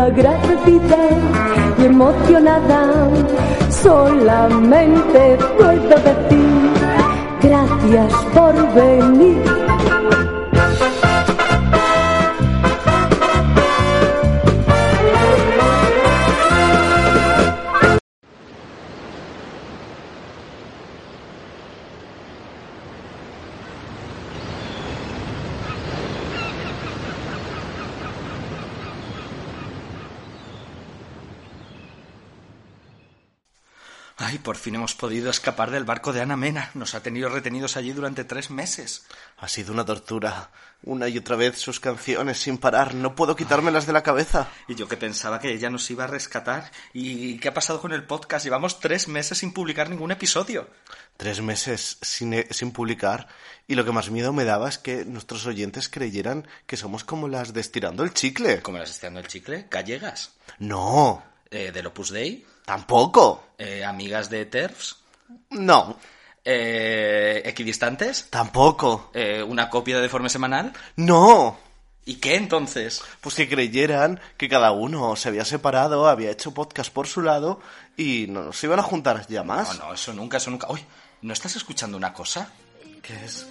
Agradecida y emocionada, solamente puedo decir gracias por venir. Por fin hemos podido escapar del barco de Ana Mena. Nos ha tenido retenidos allí durante tres meses. Ha sido una tortura. Una y otra vez sus canciones sin parar. No puedo quitármelas de la cabeza. Y yo que pensaba que ella nos iba a rescatar. ¿Y qué ha pasado con el podcast? Llevamos tres meses sin publicar ningún episodio. Tres meses sin, eh, sin publicar. Y lo que más miedo me daba es que nuestros oyentes creyeran que somos como las de estirando el chicle. ¿Cómo las estirando el chicle? ¿Gallegas? No, Eh, ¿Del Opus Dei? Tampoco. Eh, ¿Amigas de TERFs? No, Eh, ¿Equidistantes? tampoco. Eh, ¿Una copia de Deforme Semanal? No. ¿Y qué entonces? Pues que creyeran que cada uno se había separado, había hecho podcast por su lado y no nos iban a juntar ya más. No, no, eso nunca, eso nunca. Uy, ¿no estás escuchando una cosa? ¿Qué es?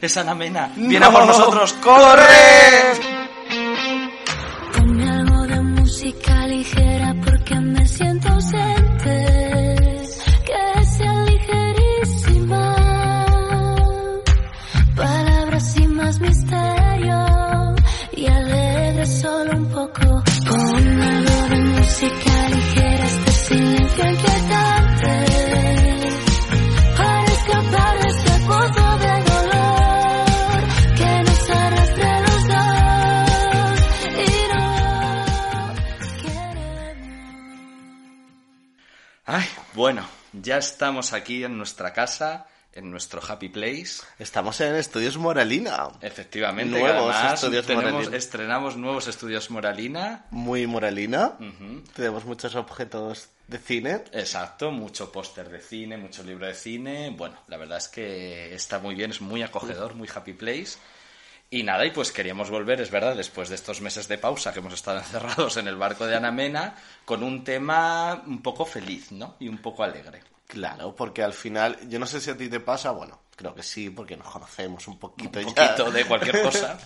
Es Ana Mena. ¡Viene a por nosotros! ¡Corre! Bueno, ya estamos aquí en nuestra casa, en nuestro happy place. Estamos en Estudios Moralina. Efectivamente, Nuevos además estudios tenemos- Moralina. estrenamos nuevos estudios Moralina. Muy moralina. Tenemos muchos objetos de cine. Exacto, mucho póster de cine, mucho libro de cine. Bueno, la verdad es que está muy bien, es muy acogedor, muy happy place. Y nada, y pues queríamos volver, es verdad, después de estos meses de pausa que hemos estado encerrados en el barco de Ana Mena, con un tema un poco feliz, ¿no? Y un poco alegre. Claro, porque al final, yo no sé si a ti te pasa, bueno, creo que sí, porque nos conocemos un poquito Un ya. poquito de cualquier cosa.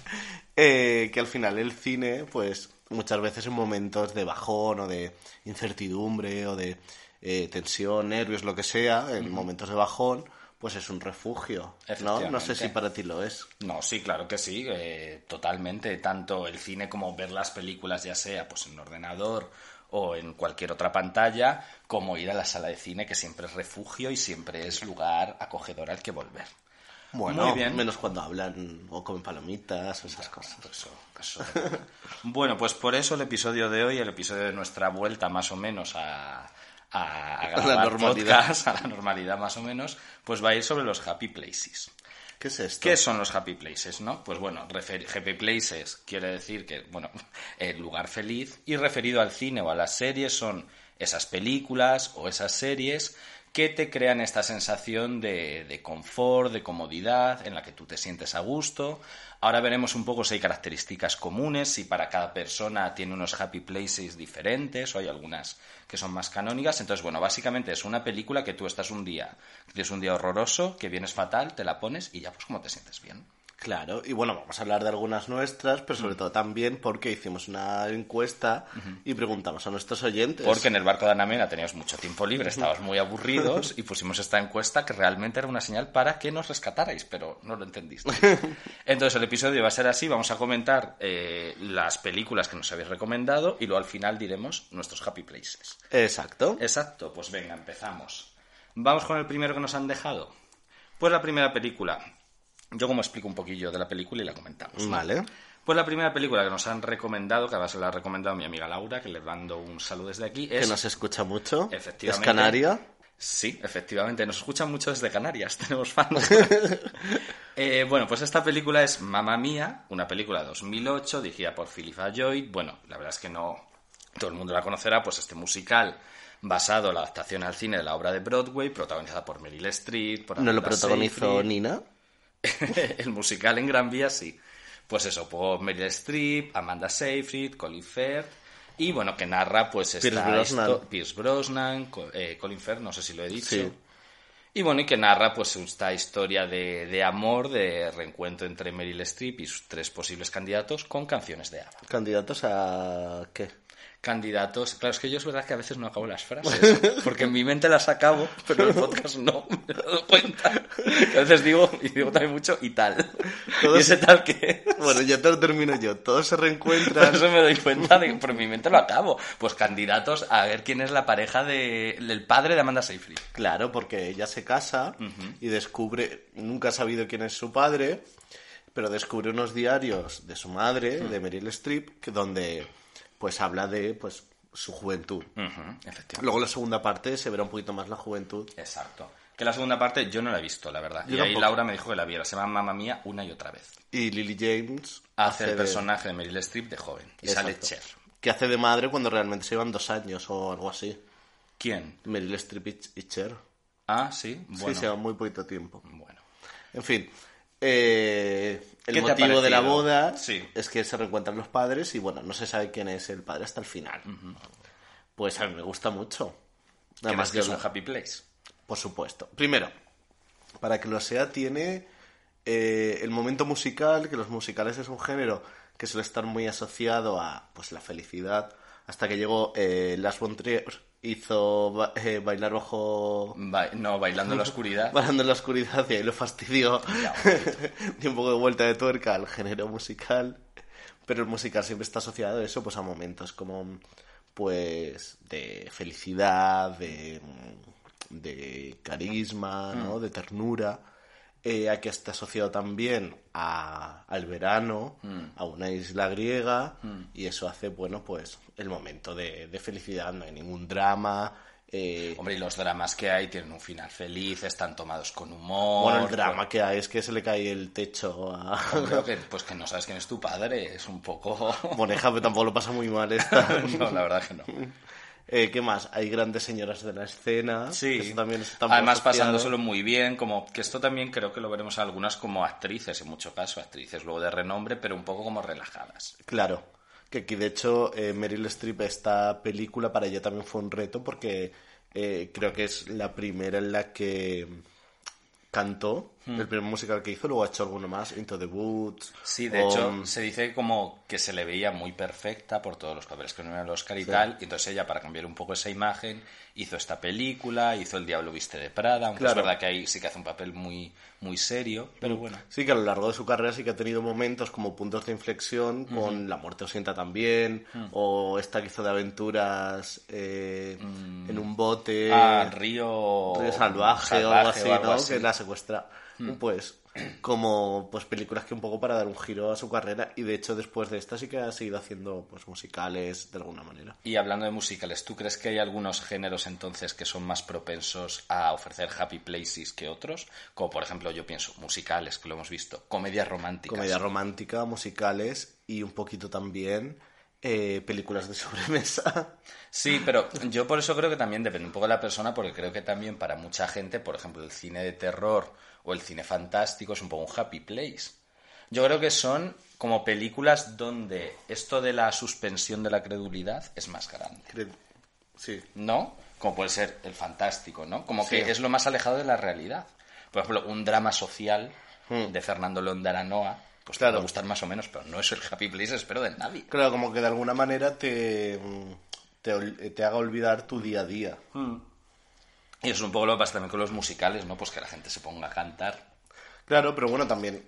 Eh, que al final el cine, pues muchas veces en momentos de bajón o de incertidumbre o de eh, tensión, nervios, lo que sea, en momentos de bajón, pues es un refugio, ¿no? No sé si para ti lo es. No, sí, claro que sí, eh, totalmente. Tanto el cine como ver las películas, ya sea pues en ordenador o en cualquier otra pantalla, como ir a la sala de cine, que siempre es refugio y siempre es lugar acogedor al que volver. Bueno, Muy bien. menos cuando hablan o comen palomitas o esas cosas. Eso, eso. bueno, pues por eso el episodio de hoy, el episodio de nuestra vuelta más o menos a, a, la normalidad. podcast, a la normalidad más o menos, pues va a ir sobre los happy places. ¿Qué es esto? ¿Qué son los happy places, no? Pues bueno, happy places quiere decir que, bueno, el lugar feliz y referido al cine o a las series son esas películas o esas series que te crean esta sensación de, de confort, de comodidad, en la que tú te sientes a gusto. Ahora veremos un poco si hay características comunes, si para cada persona tiene unos happy places diferentes o hay algunas que son más canónicas. Entonces, bueno, básicamente es una película que tú estás un día, tienes un día horroroso, que vienes fatal, te la pones y ya pues como te sientes bien. Claro, y bueno, vamos a hablar de algunas nuestras, pero Mm. sobre todo también porque hicimos una encuesta y preguntamos a nuestros oyentes. Porque en el barco de Anamena teníamos mucho tiempo libre, estábamos muy aburridos y pusimos esta encuesta que realmente era una señal para que nos rescatarais, pero no lo entendiste. Entonces el episodio va a ser así, vamos a comentar eh, las películas que nos habéis recomendado y luego al final diremos nuestros happy places. Exacto. Exacto, pues venga, empezamos. Vamos con el primero que nos han dejado. Pues la primera película. Yo como explico un poquillo de la película y la comentamos. ¿no? Vale. Pues la primera película que nos han recomendado, que además se la ha recomendado mi amiga Laura, que le mando un saludo desde aquí, es... Que nos escucha mucho. Efectivamente. Es Canaria. Sí, efectivamente, nos escuchan mucho desde Canarias, tenemos fans. Eh, bueno, pues esta película es Mamma Mía, una película de 2008 dirigida por Philippa Lloyd. Bueno, la verdad es que no todo el mundo la conocerá, pues este musical basado en la adaptación al cine de la obra de Broadway, protagonizada por Meryl Streep, por ¿No lo protagonizó Seyfried. Nina? el musical en Gran Vía, sí. Pues eso, por Meryl Streep, Amanda Seyfried, Colin Firth. Y bueno, que narra pues esta Pierce Brosnan. Pierce eh, Colin Firth, no sé si lo he dicho. Sí. Y bueno, y que narra pues esta historia de, de amor, de reencuentro entre Meryl Streep y sus tres posibles candidatos con canciones de ABBA. ¿Candidatos a qué? Candidatos, claro, es que yo es verdad que a veces no acabo las frases, porque en mi mente las acabo, pero en el podcast no, me he dado cuenta. Que a veces digo, y digo también mucho, y tal. Todos- Y ese tal que es. Bueno, ya te lo termino yo. Todos se Por reencuentran. eso me doy cuenta de por mi mente lo acabo. Pues candidatos a ver quién es la pareja de, del padre de Amanda Seyfried. Claro, porque ella se casa y descubre, nunca ha sabido quién es su padre, pero descubre unos diarios de su madre, de Meryl Streep, que donde pues habla de pues su juventud. Efectivamente. Luego la segunda parte se verá un poquito más la juventud. Exacto. Que la segunda parte yo no la he visto, la verdad. Yo y ahí tampoco. Laura me dijo que la viera. Se llama Mamma Mía una y otra vez. Y Lily James Hace el personaje de Meryl Streep de joven. Y sale. Cher. Que hace de madre cuando realmente se llevan dos años o algo así. ¿Quién? Meryl Streep y- y Cher. Ah, sí. Bueno. Sí, se llevan muy poquito tiempo. bueno. En fin, eh, el ¿Qué te ha motivo de la boda Sí. es que se reencuentran los padres y bueno, no se sabe quién es el padre hasta el final. Pues a mí me gusta mucho. Además que es un happy place. Por supuesto. Primero, para que lo sea, tiene eh, el momento musical, que los musicales es un género que suele estar muy asociado a pues la felicidad. Hasta que llegó eh, von Trier, hizo ba- eh, bailar bajo Ba- no, bailando en la oscuridad. Bailando en la oscuridad y ahí lo fastidió. Dio un poco de vuelta de tuerca al género musical. Pero el musical siempre está asociado a eso, pues a momentos como, pues, de felicidad, de, de carisma, ¿no? De ternura. Eh, aquí está asociado también a, al verano, a una isla griega, y eso hace, bueno, pues, el momento de, de felicidad. No hay ningún drama. eh, Hombre, y los dramas que hay tienen un final feliz, están tomados con humor. Bueno, el drama que hay es que se le cae el techo a que, pues que no sabes quién es tu padre, es un poco... Moneja, pero tampoco lo pasa muy mal esta. no, la verdad que no. Eh, ¿Qué más? Hay grandes señoras de la escena. Sí, que también además asociado. pasándoselo muy bien, como que esto también creo que lo veremos algunas como actrices, en mucho caso, actrices luego de renombre, pero un poco como relajadas. Claro. Que aquí, de hecho, eh, Meryl Streep, esta película para ella también fue un reto porque eh, creo que es la primera en la que cantó, Hmm. el primer musical que hizo, luego ha hecho alguno más, Into the Woods. Sí, de o- hecho, se dice como que se le veía muy perfecta por todos los papeles que no eran el Oscar y tal, y entonces ella, para cambiar un poco esa imagen, hizo esta película, hizo El Diablo Viste de Prada, aunque Claro. es verdad que ahí sí que hace un papel muy, muy serio, pero bueno. Sí, que a lo largo de su carrera sí que ha tenido momentos como puntos de inflexión con La muerte os sienta también, o esta que hizo de aventuras eh, en un bote, Ah, Río... Río salvaje, o algo así, ¿no? así. Que la secuestra. Pues como pues películas que un poco para dar un giro a su carrera y de hecho después de esta sí que ha seguido haciendo pues musicales de alguna manera. Y hablando de musicales, ¿tú crees que hay algunos géneros entonces que son más propensos a ofrecer happy places que otros? Como por ejemplo, yo pienso, musicales, que lo hemos visto, comedias románticas. Comedia romántica, musicales y un poquito también eh, películas de sobremesa. Sí, pero yo por eso creo que también depende un poco de la persona, porque creo que también para mucha gente, por ejemplo, el cine de terror o el cine fantástico es un poco un happy place. Yo creo que son como películas donde esto de la suspensión de la credulidad es más grande. Sí. ¿no? Como puede ser el fantástico, ¿no? Como que es lo más alejado de la realidad. Por ejemplo, un drama social de Fernando León de Aranoa, pues Hmm. Claro. te puede gustar más o menos, pero no es el happy place, espero, de nadie. Claro, como que de alguna manera te, te, haga olvidar tu día a día. Y eso es un poco lo que pasa también con los musicales, ¿no? Pues que la gente se ponga a cantar. Claro, pero bueno, también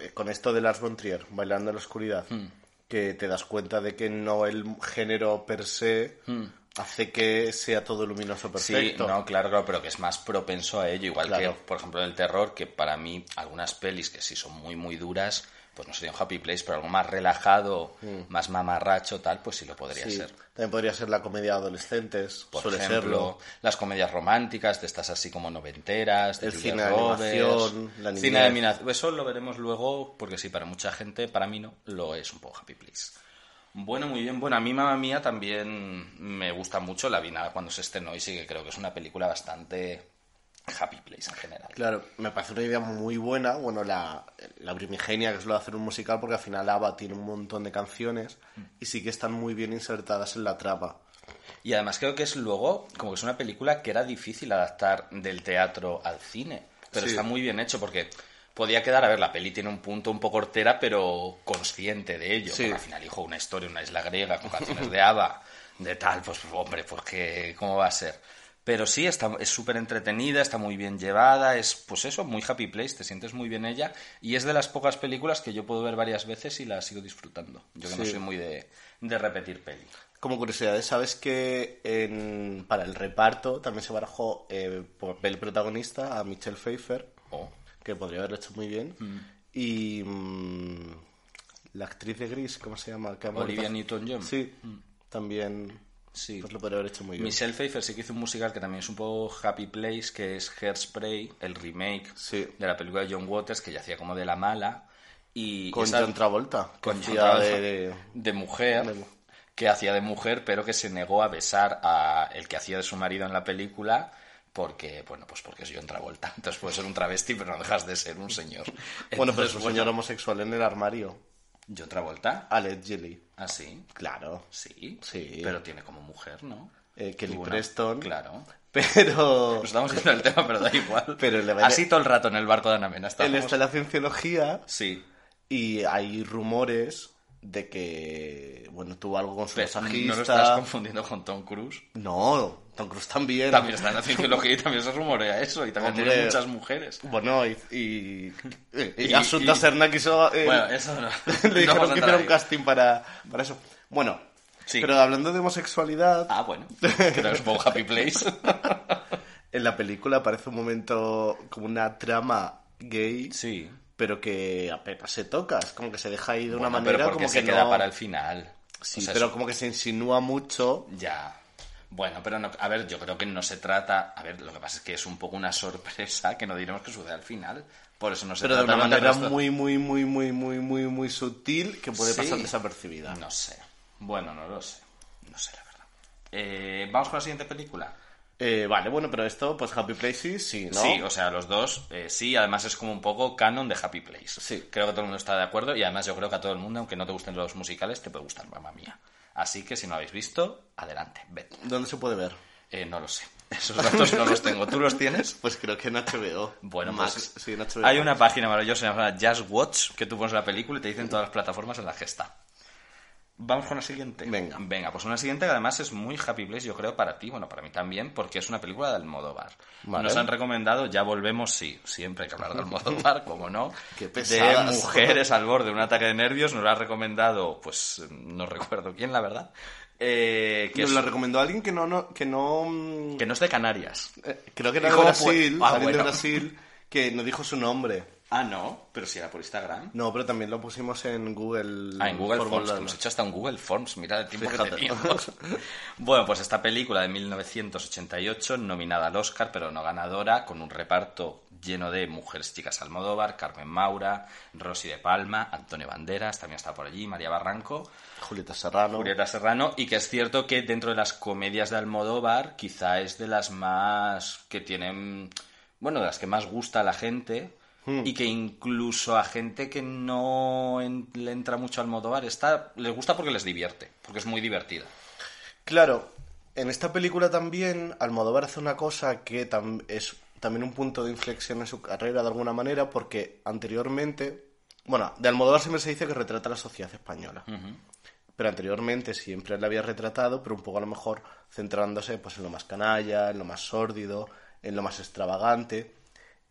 eh, con esto de Lars von Trier, Bailando en la Oscuridad, Hmm. que te das cuenta de que no el género per se hace que sea todo luminoso perfecto. Hmm. Sí, no, claro, claro, pero que es más propenso a ello. Igual Claro. que, por ejemplo, en el terror, que para mí algunas pelis que sí son muy, muy duras, pues no sería un happy place, pero algo más relajado, más mamarracho, tal, pues sí lo podría. Sí, ser. También podría ser la comedia de adolescentes, Por suele ejemplo, serlo. las comedias románticas, de estas así como noventeras, de El Julia cine de animación, la cine de animación. Eso lo veremos luego, porque sí, para mucha gente, para mí no, lo es un poco Happy Place. Bueno, muy bien. Bueno, a mí, mamá mía, también me gusta mucho. La vi nada cuando se estrenó y sí que creo que es una película bastante Happy Place en general. Claro, me parece una idea muy buena. Bueno, la, la primigenia que es lo de hacer un musical, porque al final ABBA tiene un montón de canciones y sí que están muy bien insertadas en la trama. Y además creo que es luego, como que es una película que era difícil adaptar del teatro al cine. Pero Sí. está muy bien hecho porque podía quedar, a ver, la peli tiene un punto un poco hortera, pero consciente de ello. Sí. Al final, hijo, una historia, una isla griega con canciones de ABBA, de tal, pues hombre, porque ¿cómo va a ser? Pero sí, está, es súper entretenida, está muy bien llevada, es pues eso, muy happy place, te sientes muy bien ella y es de las pocas películas que yo puedo ver varias veces y la sigo disfrutando. Yo que no Sí. soy muy de, de repetir peli. Como curiosidades, ¿sabes que en- para el reparto también se barajó eh, papel protagonista a Michelle Pfeiffer, Oh. que podría haberlo hecho muy bien, y mm, la actriz de Gris, ¿cómo se llama? Olivia Newton-John. Sí, también Sí. pues lo podría haber hecho muy bien. Michelle Pfeiffer sí que hizo un musical que también es un poco Happy Place, que es Hairspray, el remake Sí. de la película de John Waters, que ya hacía como de la mala. Y Con esa- John Travolta, con John Travolta, de- de- de mujer, de que hacía de mujer, pero que se negó a besar a el que hacía de su marido en la película. Porque, bueno, pues porque es John Travolta. Entonces puedes ser un travesti, pero no dejas de ser un señor. Bueno, pero es un señor homosexual en el armario. John Travolta. Allegedly. Ah, sí. Claro. Sí. Sí. Pero tiene como mujer, ¿no? Eh, Kelly Preston. Claro. Pero Nos estamos yendo del tema, pero da igual. Pero le Así todo el rato en el barco de Ana Mena. él está en la cienciología Sí. y hay rumores de que, bueno, tuvo algo con su Pero masajista. no lo estás confundiendo con Tom Cruise. No, Tom Cruise también. También está en la cienciología y también se rumorea eso. Y también Hombre. tiene muchas mujeres. Bueno, y, y, y, Y- Asunta y- Serna quiso... eh, Bueno, eso no. le dijeron que hiciera un casting para, para eso. Bueno, Sí. pero hablando de homosexualidad, Ah, bueno. Que no es un Happy Place. en la película aparece un momento como una trama gay, Sí. Pero que apenas se toca. Es como que se deja ahí de una manera pero como se que queda no- para el final. Sí, O sea, pero es- como que se insinúa mucho. Ya. Bueno, pero no, a ver, yo creo que no se trata. A ver, lo que pasa es que es un poco una sorpresa que no diremos que sucede al final. Por eso no se Pero de trata una del manera resto- muy, muy, muy, muy, muy, muy, muy sutil que puede Sí. pasar desapercibida. No sé. Bueno, no lo sé. No sé, la verdad. Eh, Vamos con la siguiente película. Eh, vale, bueno, pero esto, pues Happy Places, sí, ¿no? Sí, o sea, los dos, eh, sí, además es como un poco canon de Happy Place. Sí. Creo que todo el mundo está de acuerdo y además yo creo que a todo el mundo, aunque no te gusten los musicales, te puede gustar Mamma Mía. Así que si no habéis visto, adelante, ved. ¿Dónde se puede ver? Eh, no lo sé. Esos datos no los tengo. ¿Tú los tienes? Pues creo que en HBO. Bueno, Max, pues sí, en HBO. hay una página maravillosa llamada Just Watch que tú pones la película y te dicen todas las plataformas en las que está. Vamos con la siguiente. Venga. Venga, pues una siguiente que además es muy Happy Place, yo creo, para ti, bueno, para mí también, porque es una película de Almodóvar. Vale. Nos han recomendado, ya volvemos, sí, siempre hay que hablar de Almodóvar, como no. Qué de mujeres al borde de un ataque de nervios, nos lo ha recomendado, pues no recuerdo quién, la verdad. Eh, que, Nos es- la recomendó alguien que no, no, que no... que no es de Canarias. eh, creo que era ¿Y de Brasil, fue? Ah, alguien de bueno. Brasil, que no dijo su nombre. Ah, no, pero si era por Instagram. No, pero también lo pusimos en Google. Ah, en Google Forms, Forms, hemos hecho hasta un Google Forms, mira el tiempo Fíjate. que teníamos. bueno, pues esta película de 1988, nominada al Oscar, pero no ganadora, con un reparto lleno de mujeres chicas Almodóvar, Carmen Maura, Rosy de Palma, Antonio Banderas, también está por allí, María Barranco, Julieta Serrano. Julieta Serrano, y que es cierto que dentro de las comedias de Almodóvar, quizá es de las más que tienen, bueno, de las que más gusta a la gente, y que incluso a gente que no en- le entra mucho a Almodóvar, está, les gusta porque les divierte, porque es muy divertida. Claro, en esta película también Almodóvar hace una cosa que tam- es también un punto de inflexión en su carrera de alguna manera, porque anteriormente, bueno, de Almodóvar siempre se dice que retrata la sociedad española. Pero anteriormente siempre la había retratado, pero un poco a lo mejor centrándose pues, en lo más canalla, en lo más sórdido, en lo más extravagante.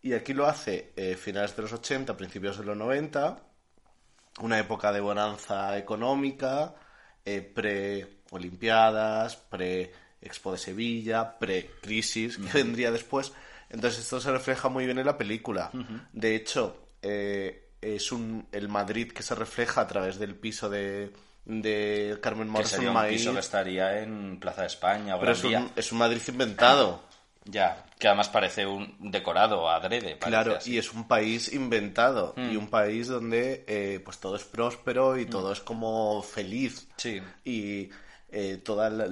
Y aquí lo hace eh, finales de los 80, principios de los 90, una época de bonanza económica, eh, pre-Olimpiadas, pre-Expo de Sevilla, pre-Crisis, que vendría después. Entonces esto se refleja muy bien en la película. De hecho, eh, es un, el Madrid que se refleja a través del piso de, de Carmen Que Morrison sería un Maíz, piso que estaría en Plaza de España o pero un, es un Madrid inventado. Ya, que además parece un decorado adrede. Claro, así. y es un país inventado y un país donde eh, pues todo es próspero y todo es como feliz. Sí. Y eh, toda la,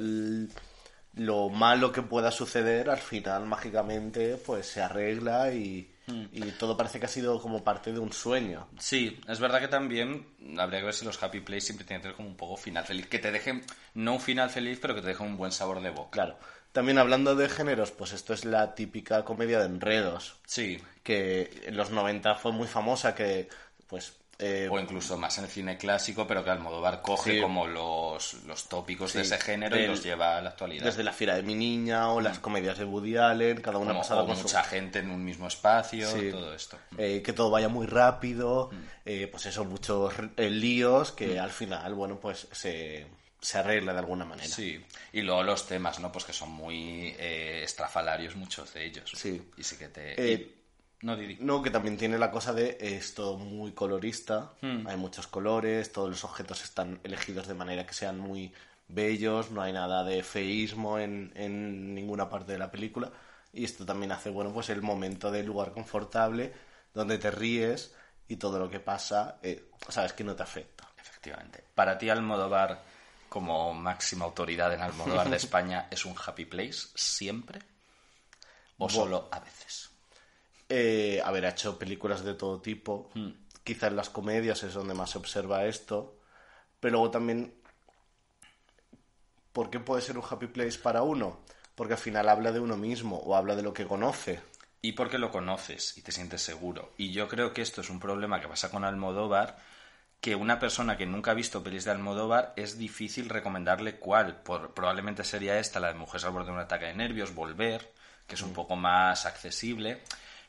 lo malo que pueda suceder, al final, mágicamente, pues se arregla y, Hmm. y todo parece que ha sido como parte de un sueño. Sí, es verdad que también habría que ver si los happy plays siempre tienen que tener como un poco final feliz. Que te dejen, no un final feliz, pero que te dejen un buen sabor de boca. Claro. También hablando de géneros, pues esto es la típica comedia de enredos, Sí, que en los 90 fue muy famosa, que pues... eh, o incluso más en el cine clásico, pero que Almodóvar coge Sí. como los, los tópicos de ese género y los lleva a la actualidad. desde La fiera de mi niña o las comedias de Woody Allen, cada una como, pasada o con su- mucha gente en un mismo espacio, Sí. todo esto. eh, que todo vaya muy rápido, eh, pues eso, muchos líos que al final, bueno, pues se, se arregla de alguna manera. Sí, y luego los temas, ¿no? Pues que son muy eh, estrafalarios muchos de ellos. Sí. Y sí que te... Eh, No, Didi. No, que también tiene la cosa de eh, es todo muy colorista, hay muchos colores, todos los objetos están elegidos de manera que sean muy bellos, no hay nada de feísmo en, en ninguna parte de la película y esto también hace, bueno, pues el momento del lugar confortable donde te ríes y todo lo que pasa, eh, sabes que no te afecta. Efectivamente. Para ti Almodóvar, como máxima autoridad en Almodóvar de España, ¿es un happy place siempre? ¿O solo a veces? Eh, haber hecho películas de todo tipo. Quizá en las comedias es donde más se observa esto. Pero luego también, ¿por qué puede ser un happy place para uno? Porque al final habla de uno mismo o habla de lo que conoce. Y porque lo conoces y te sientes seguro. Y yo creo que esto es un problema que pasa con Almodóvar, que una persona que nunca ha visto pelis de Almodóvar es difícil recomendarle cuál. Por, probablemente sería esta, la de Mujeres al borde de un ataque de nervios, Volver, que es un poco más accesible.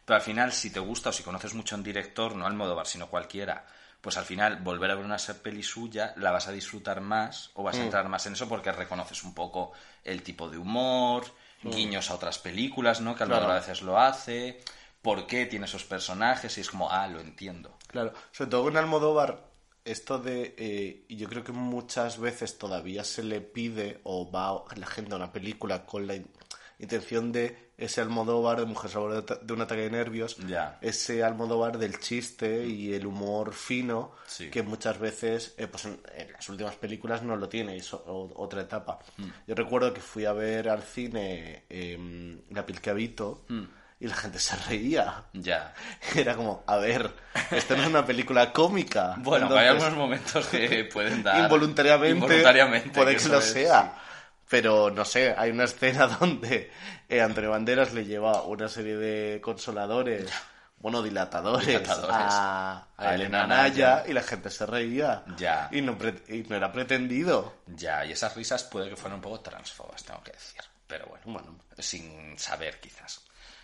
Pero al final, si te gusta o si conoces mucho un director, no Almodóvar, sino cualquiera, pues al final volver a ver una peli suya la vas a disfrutar más o vas a entrar más en eso porque reconoces un poco el tipo de humor, guiños a otras películas, ¿no? Que Almodóvar Claro. a veces lo hace, por qué tiene esos personajes y es como, ah, lo entiendo. Claro, sobre todo con Almodóvar, esto de. eh, y yo creo que muchas veces todavía se le pide o va la gente a una película con la in- intención de ese Almodóvar de Mujer Sabor de, un ataque de nervios, Ya. ese Almodóvar del chiste y el humor fino, Sí. que muchas veces, eh, pues en, en las últimas películas no lo tiene, es o- otra etapa. Mm. Yo recuerdo que fui a ver al cine eh, La piel que habito Mm. Y la gente se reía. Ya. Era como, a ver, esto no es una película cómica. Bueno, Entonces, hay algunos momentos que pueden dar... involuntariamente, Involuntariamente, puede que, lo sea. Pero no sé, hay una escena donde eh, Antonio Banderas le lleva una serie de consoladores, bueno, dilatadores, Dilatadores. a, a A Elena Naya Naya. y la gente se reía. Ya. Y no, y no era pretendido. Ya, y esas risas puede que fueran un poco transfobas, tengo que decir. Pero bueno, Bueno. sin saber quizás.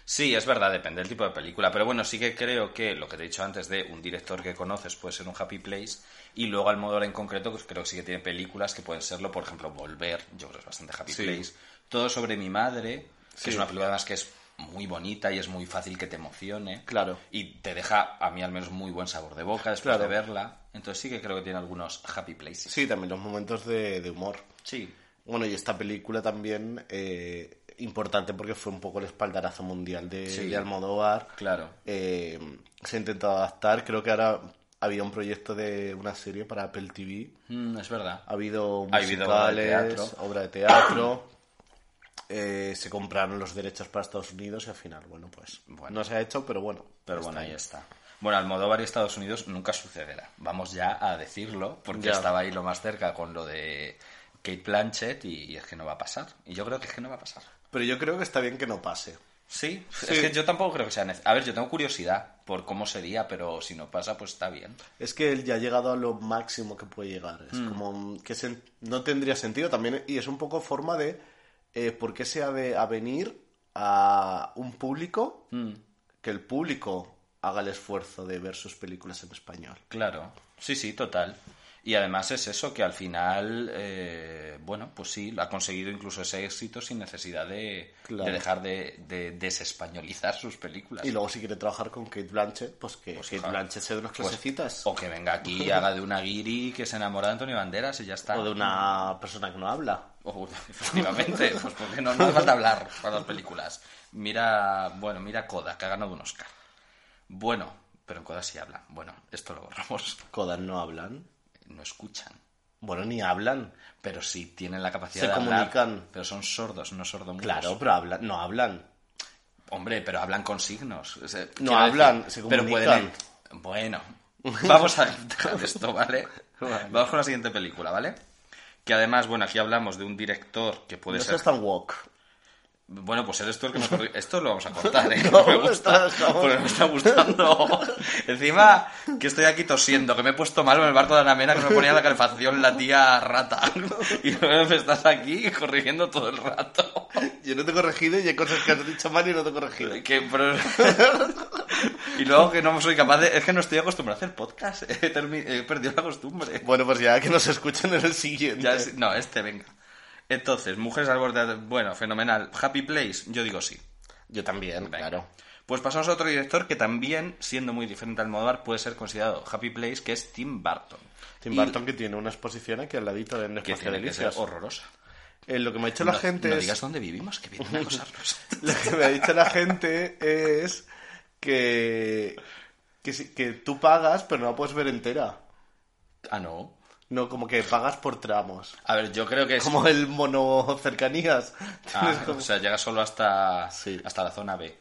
Sí, es verdad, depende del tipo de película. Pero bueno, sí que creo que lo que te he dicho antes de un director que conoces puede ser un happy place. Y luego Almodóvar en concreto, pues creo que sí que tiene películas que pueden serlo. Por ejemplo, Volver, yo creo que es bastante happy Sí. place. Todo sobre mi madre, que Sí. es una película además que es muy bonita y es muy fácil que te emocione. Claro. Y te deja, a mí al menos, muy buen sabor de boca después Claro. de verla. Entonces sí que creo que tiene algunos happy places. Sí, también los momentos de, de humor. Sí. Bueno, y esta película también eh, importante porque fue un poco el espaldarazo mundial de, Sí. de Almodóvar. Claro. Eh, se ha intentado adaptar. Creo que ahora había un proyecto de una serie para Apple TV. Mm, es verdad. Ha habido Ha habido obra de musicales, teatro. obra de teatro. Eh, se compraron los derechos para Estados Unidos y al final, bueno, pues Bueno. no se ha hecho, pero bueno. Pero bueno, ahí ahí. está. Bueno, Almodóvar y Estados Unidos nunca sucederá. Vamos ya a decirlo, porque Ya. estaba ahí lo más cerca con lo de Kate Blanchett y, y es que no va a pasar. Y yo creo que es que no va a pasar. Pero yo creo que está bien que no pase. Sí, Sí. es que yo tampoco creo que sea necesario. A ver, yo tengo curiosidad por cómo sería, pero si no pasa, pues está bien. Es que él ya ha llegado a lo máximo que puede llegar. Es Mm. como que sen- no tendría sentido también. Y es un poco forma de eh, por qué se ha de avenir a un público Mm. que el público haga el esfuerzo de ver sus películas en español. Claro, sí, sí, total. Y además es eso, que al final, eh, bueno, pues sí, ha conseguido incluso ese éxito sin necesidad de, Claro. de dejar de, de desespañolizar sus películas. Y luego si quiere trabajar con Kate Blanchett, pues que Pues, Kate ojalá. Blanchett se dé unas Pues, clasecitas. o que venga aquí y haga de una guiri que se enamora de Antonio Banderas y ya está. o de una persona que no habla. Efectivamente, pues porque no nos falta hablar para las películas. Mira, bueno, mira Coda, que ha ganado un Oscar. Bueno, pero en Coda sí hablan. Bueno, esto lo borramos. Kodak no hablan. No escuchan. Bueno, ni hablan. Pero sí tienen la capacidad Se de hablar. comunican. Pero son sordos, no sordomudos. Claro, pero hablan, no hablan. Hombre, pero hablan con signos. O sea, No hablan, se Pero pueden... Bueno, vamos a dejar esto, ¿vale? Vale. Vamos con la siguiente película, ¿vale? Que además, bueno, aquí hablamos de un director que puede No ser... tan woke. Bueno, pues eres tú el que me corri- Esto lo vamos a cortar, ¿eh? No, me gusta, porque me está gustando. Encima, que estoy aquí tosiendo, que me he puesto mal en el barco de Ana Mena, que me ponía la calefacción la tía rata. Y luego me estás aquí corrigiendo todo el rato. Yo no te he corregido y hay cosas que has dicho mal y no te he corregido. Que, pero- y luego que no soy capaz de... Es que no estoy acostumbrado a hacer podcast. He, termi- he perdido la costumbre. Bueno, pues ya que nos escuchen en el siguiente. Ya No, este, venga. Entonces, Mujeres al borde... de- Bueno, fenomenal. Happy Place, yo digo sí. Yo también, Venga. claro. Pues pasamos a otro director que también, siendo muy diferente al Almodóvar, puede ser considerado Happy Place, que es Tim Burton. Tim Y Burton que tiene una exposición aquí al ladito en que Espacio tiene que ser horrorosa. Eh, lo que me ha dicho la gente no es... digas dónde vivimos, que vienen a acosarnos. Lo que me ha dicho la gente es que... Que, que tú pagas, pero no la puedes ver entera. ah, no. No, como que pagas por tramos. A ver, yo creo que es... Como el mono cercanías. Ah, como- o sea, llega solo hasta, Sí. hasta la zona B.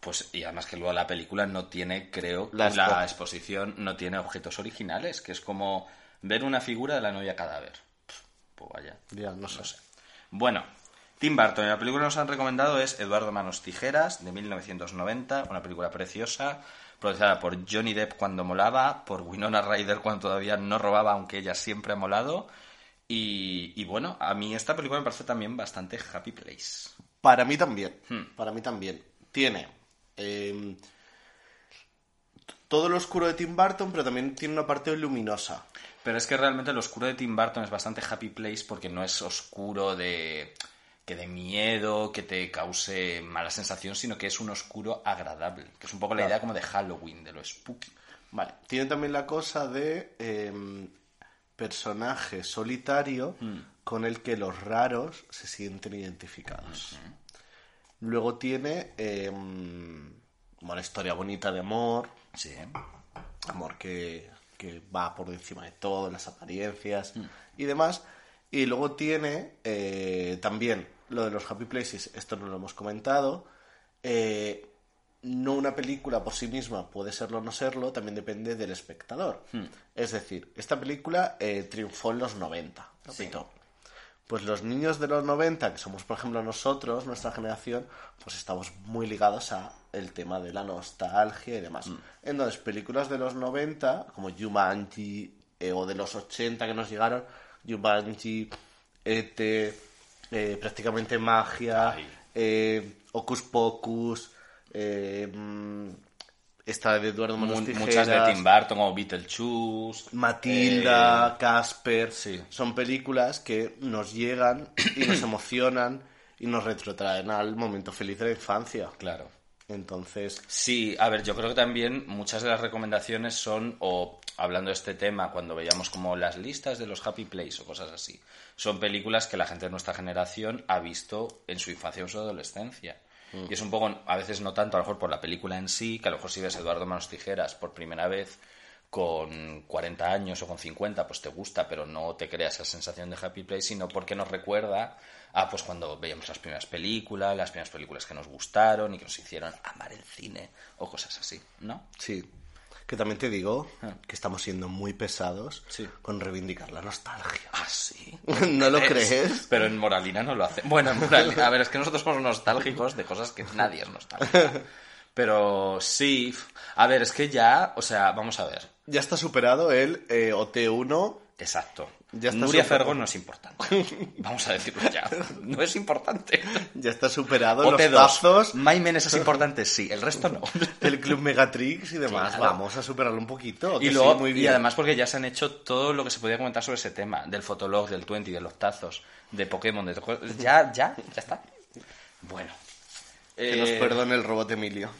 Pues, y además que luego la película no tiene, creo, La la, expo- exposición no tiene objetos originales, que es como ver una figura de la novia cadáver. Pues vaya. Ya, no sé. No sé. Bueno, Tim Burton, la película que nos han recomendado es Eduardo Manos Tijeras, de 1990, una película preciosa, protagonizada por Johnny Depp cuando molaba, por Winona Ryder cuando todavía no robaba, aunque ella siempre ha molado. Y, y bueno, a mí esta película me parece también bastante Happy Place. Para mí también. Hmm. Para mí también. Tiene eh, todo lo oscuro de Tim Burton, pero también tiene una parte luminosa. Pero es que realmente lo oscuro de Tim Burton es bastante happy place porque no es oscuro de que de miedo, que te cause mala sensación, sino que es un oscuro agradable, que es un poco la idea como de Halloween, de lo spooky. Vale. Tiene también la cosa de eh, personaje solitario Hmm. con el que los raros se sienten identificados. Luego tiene eh, una historia bonita de amor, Sí, amor que, que va por encima de todo, las apariencias Mm. y demás. Y luego tiene eh, también lo de los Happy Places, esto no lo hemos comentado. eh, no una película por sí misma puede serlo o no serlo, también depende del espectador. Mm. Es decir, esta película eh, triunfó en los 90, repito. Pues los niños de los 90, que somos por ejemplo nosotros, nuestra generación, pues estamos muy ligados a el tema de la nostalgia y demás. Entonces, películas de los 90, como Jumanji, eh, o de los 80 que nos llegaron, Jumanji, E.T., eh, prácticamente magia, eh, Hocus Pocus, eh, mm, esta de Eduardo Manos Tijeras, muchas de Tim Burton como Beetlejuice, Matilda, eh, Casper, sí. son películas que nos llegan y nos emocionan y nos retrotraen al momento feliz de la infancia. claro. Entonces, Sí, a ver, yo creo que también muchas de las recomendaciones son, o hablando de este tema, cuando veíamos como las listas de los Happy Place o cosas así, son películas que la gente de nuestra generación ha visto en su infancia o en su adolescencia. Y es un poco, a veces no tanto a lo mejor por la película en sí, que a lo mejor si ves Eduardo Manos Tijeras por primera vez con 40 años o con 50, pues te gusta, pero no te crea esa sensación de happy place, sino porque nos recuerda a pues cuando veíamos las primeras películas, las primeras películas que nos gustaron y que nos hicieron amar el cine o cosas así, ¿no? sí. Que también te digo Ah. que estamos siendo muy pesados Sí. con reivindicar la nostalgia. Ah, sí. ¿No lo crees? Pero en Moralina no lo hace. Bueno, en Moralina, a ver, es que nosotros somos nostálgicos de cosas que nadie es nostálgico. Pero sí, a ver, es que ya, o sea, vamos a ver. Ya está superado el eh, OT1. Exacto. Ya está Nuria super- Fergo no es importante. Vamos a decirlo ya. No es importante. Ya está superado los OT2. tazos May Menes es importante, sí. El resto no. del Club Megatrix y demás. Claro. Vamos a superarlo un poquito. Y luego, sí, muy y bien. además porque ya se han hecho todo lo que se podía comentar sobre ese tema, del Fotolog, del Twenty, de los tazos, de Pokémon, de ya, ya, ya está. Bueno. Que nos Eh, perdone el robot Emilio.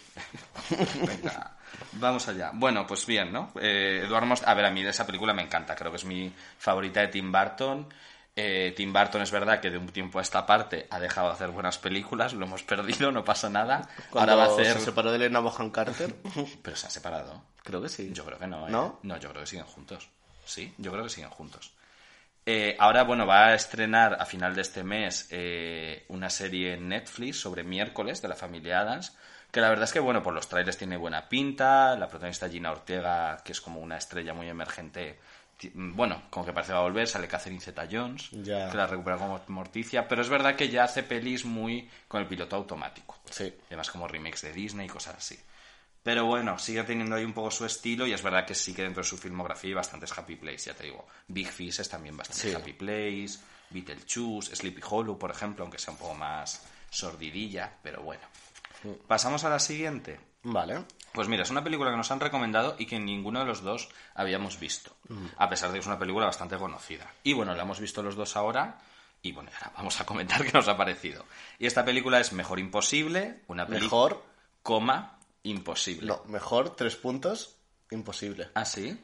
Venga, vamos allá. Bueno, pues bien, ¿no? Eh, Eduardo Most- A ver, a mí de esa película me encanta. Creo que es mi favorita de Tim Burton. Eh, Tim Burton es verdad que de un tiempo a esta parte ha dejado de hacer buenas películas. Lo hemos perdido, no pasa nada. Cuando Ahora va a hacer... se separó de Elena Bohan Carter. Pero se han separado. Creo que sí. Yo creo que no, ¿eh? ¿No? No, yo creo que siguen juntos. Sí, yo creo que siguen juntos. Eh, ahora, bueno, va a estrenar a final de este mes eh, una serie en Netflix sobre miércoles de la familia Adams, que la verdad es que, bueno, por los trailers tiene buena pinta, la protagonista Gina Ortega, que es como una estrella muy emergente, bueno, como que parece que va a volver, sale Catherine Zeta-Jones, Ya. que la recupera como Morticia, pero es verdad que ya hace pelis muy con el piloto automático. Sí. Además como remakes de Disney y cosas así. Pero bueno, sigue teniendo ahí un poco su estilo y es verdad que sí que dentro de su filmografía hay bastantes Happy Place, ya te digo. Big Fish es también bastante Sí. Happy Place, Beetlejuice, Sleepy Hollow, por ejemplo, aunque sea un poco más sordidilla, pero bueno. Pasamos a la siguiente. Vale. Pues mira, es una película que nos han recomendado y que ninguno de los dos habíamos visto. A pesar de que es una película bastante conocida. Y bueno, la hemos visto los dos ahora. Y bueno, ahora vamos a comentar qué nos ha parecido. Y esta película es Mejor Imposible, una película. Mejor. Coma, imposible. No, mejor, tres puntos, imposible. ¿Ah, sí?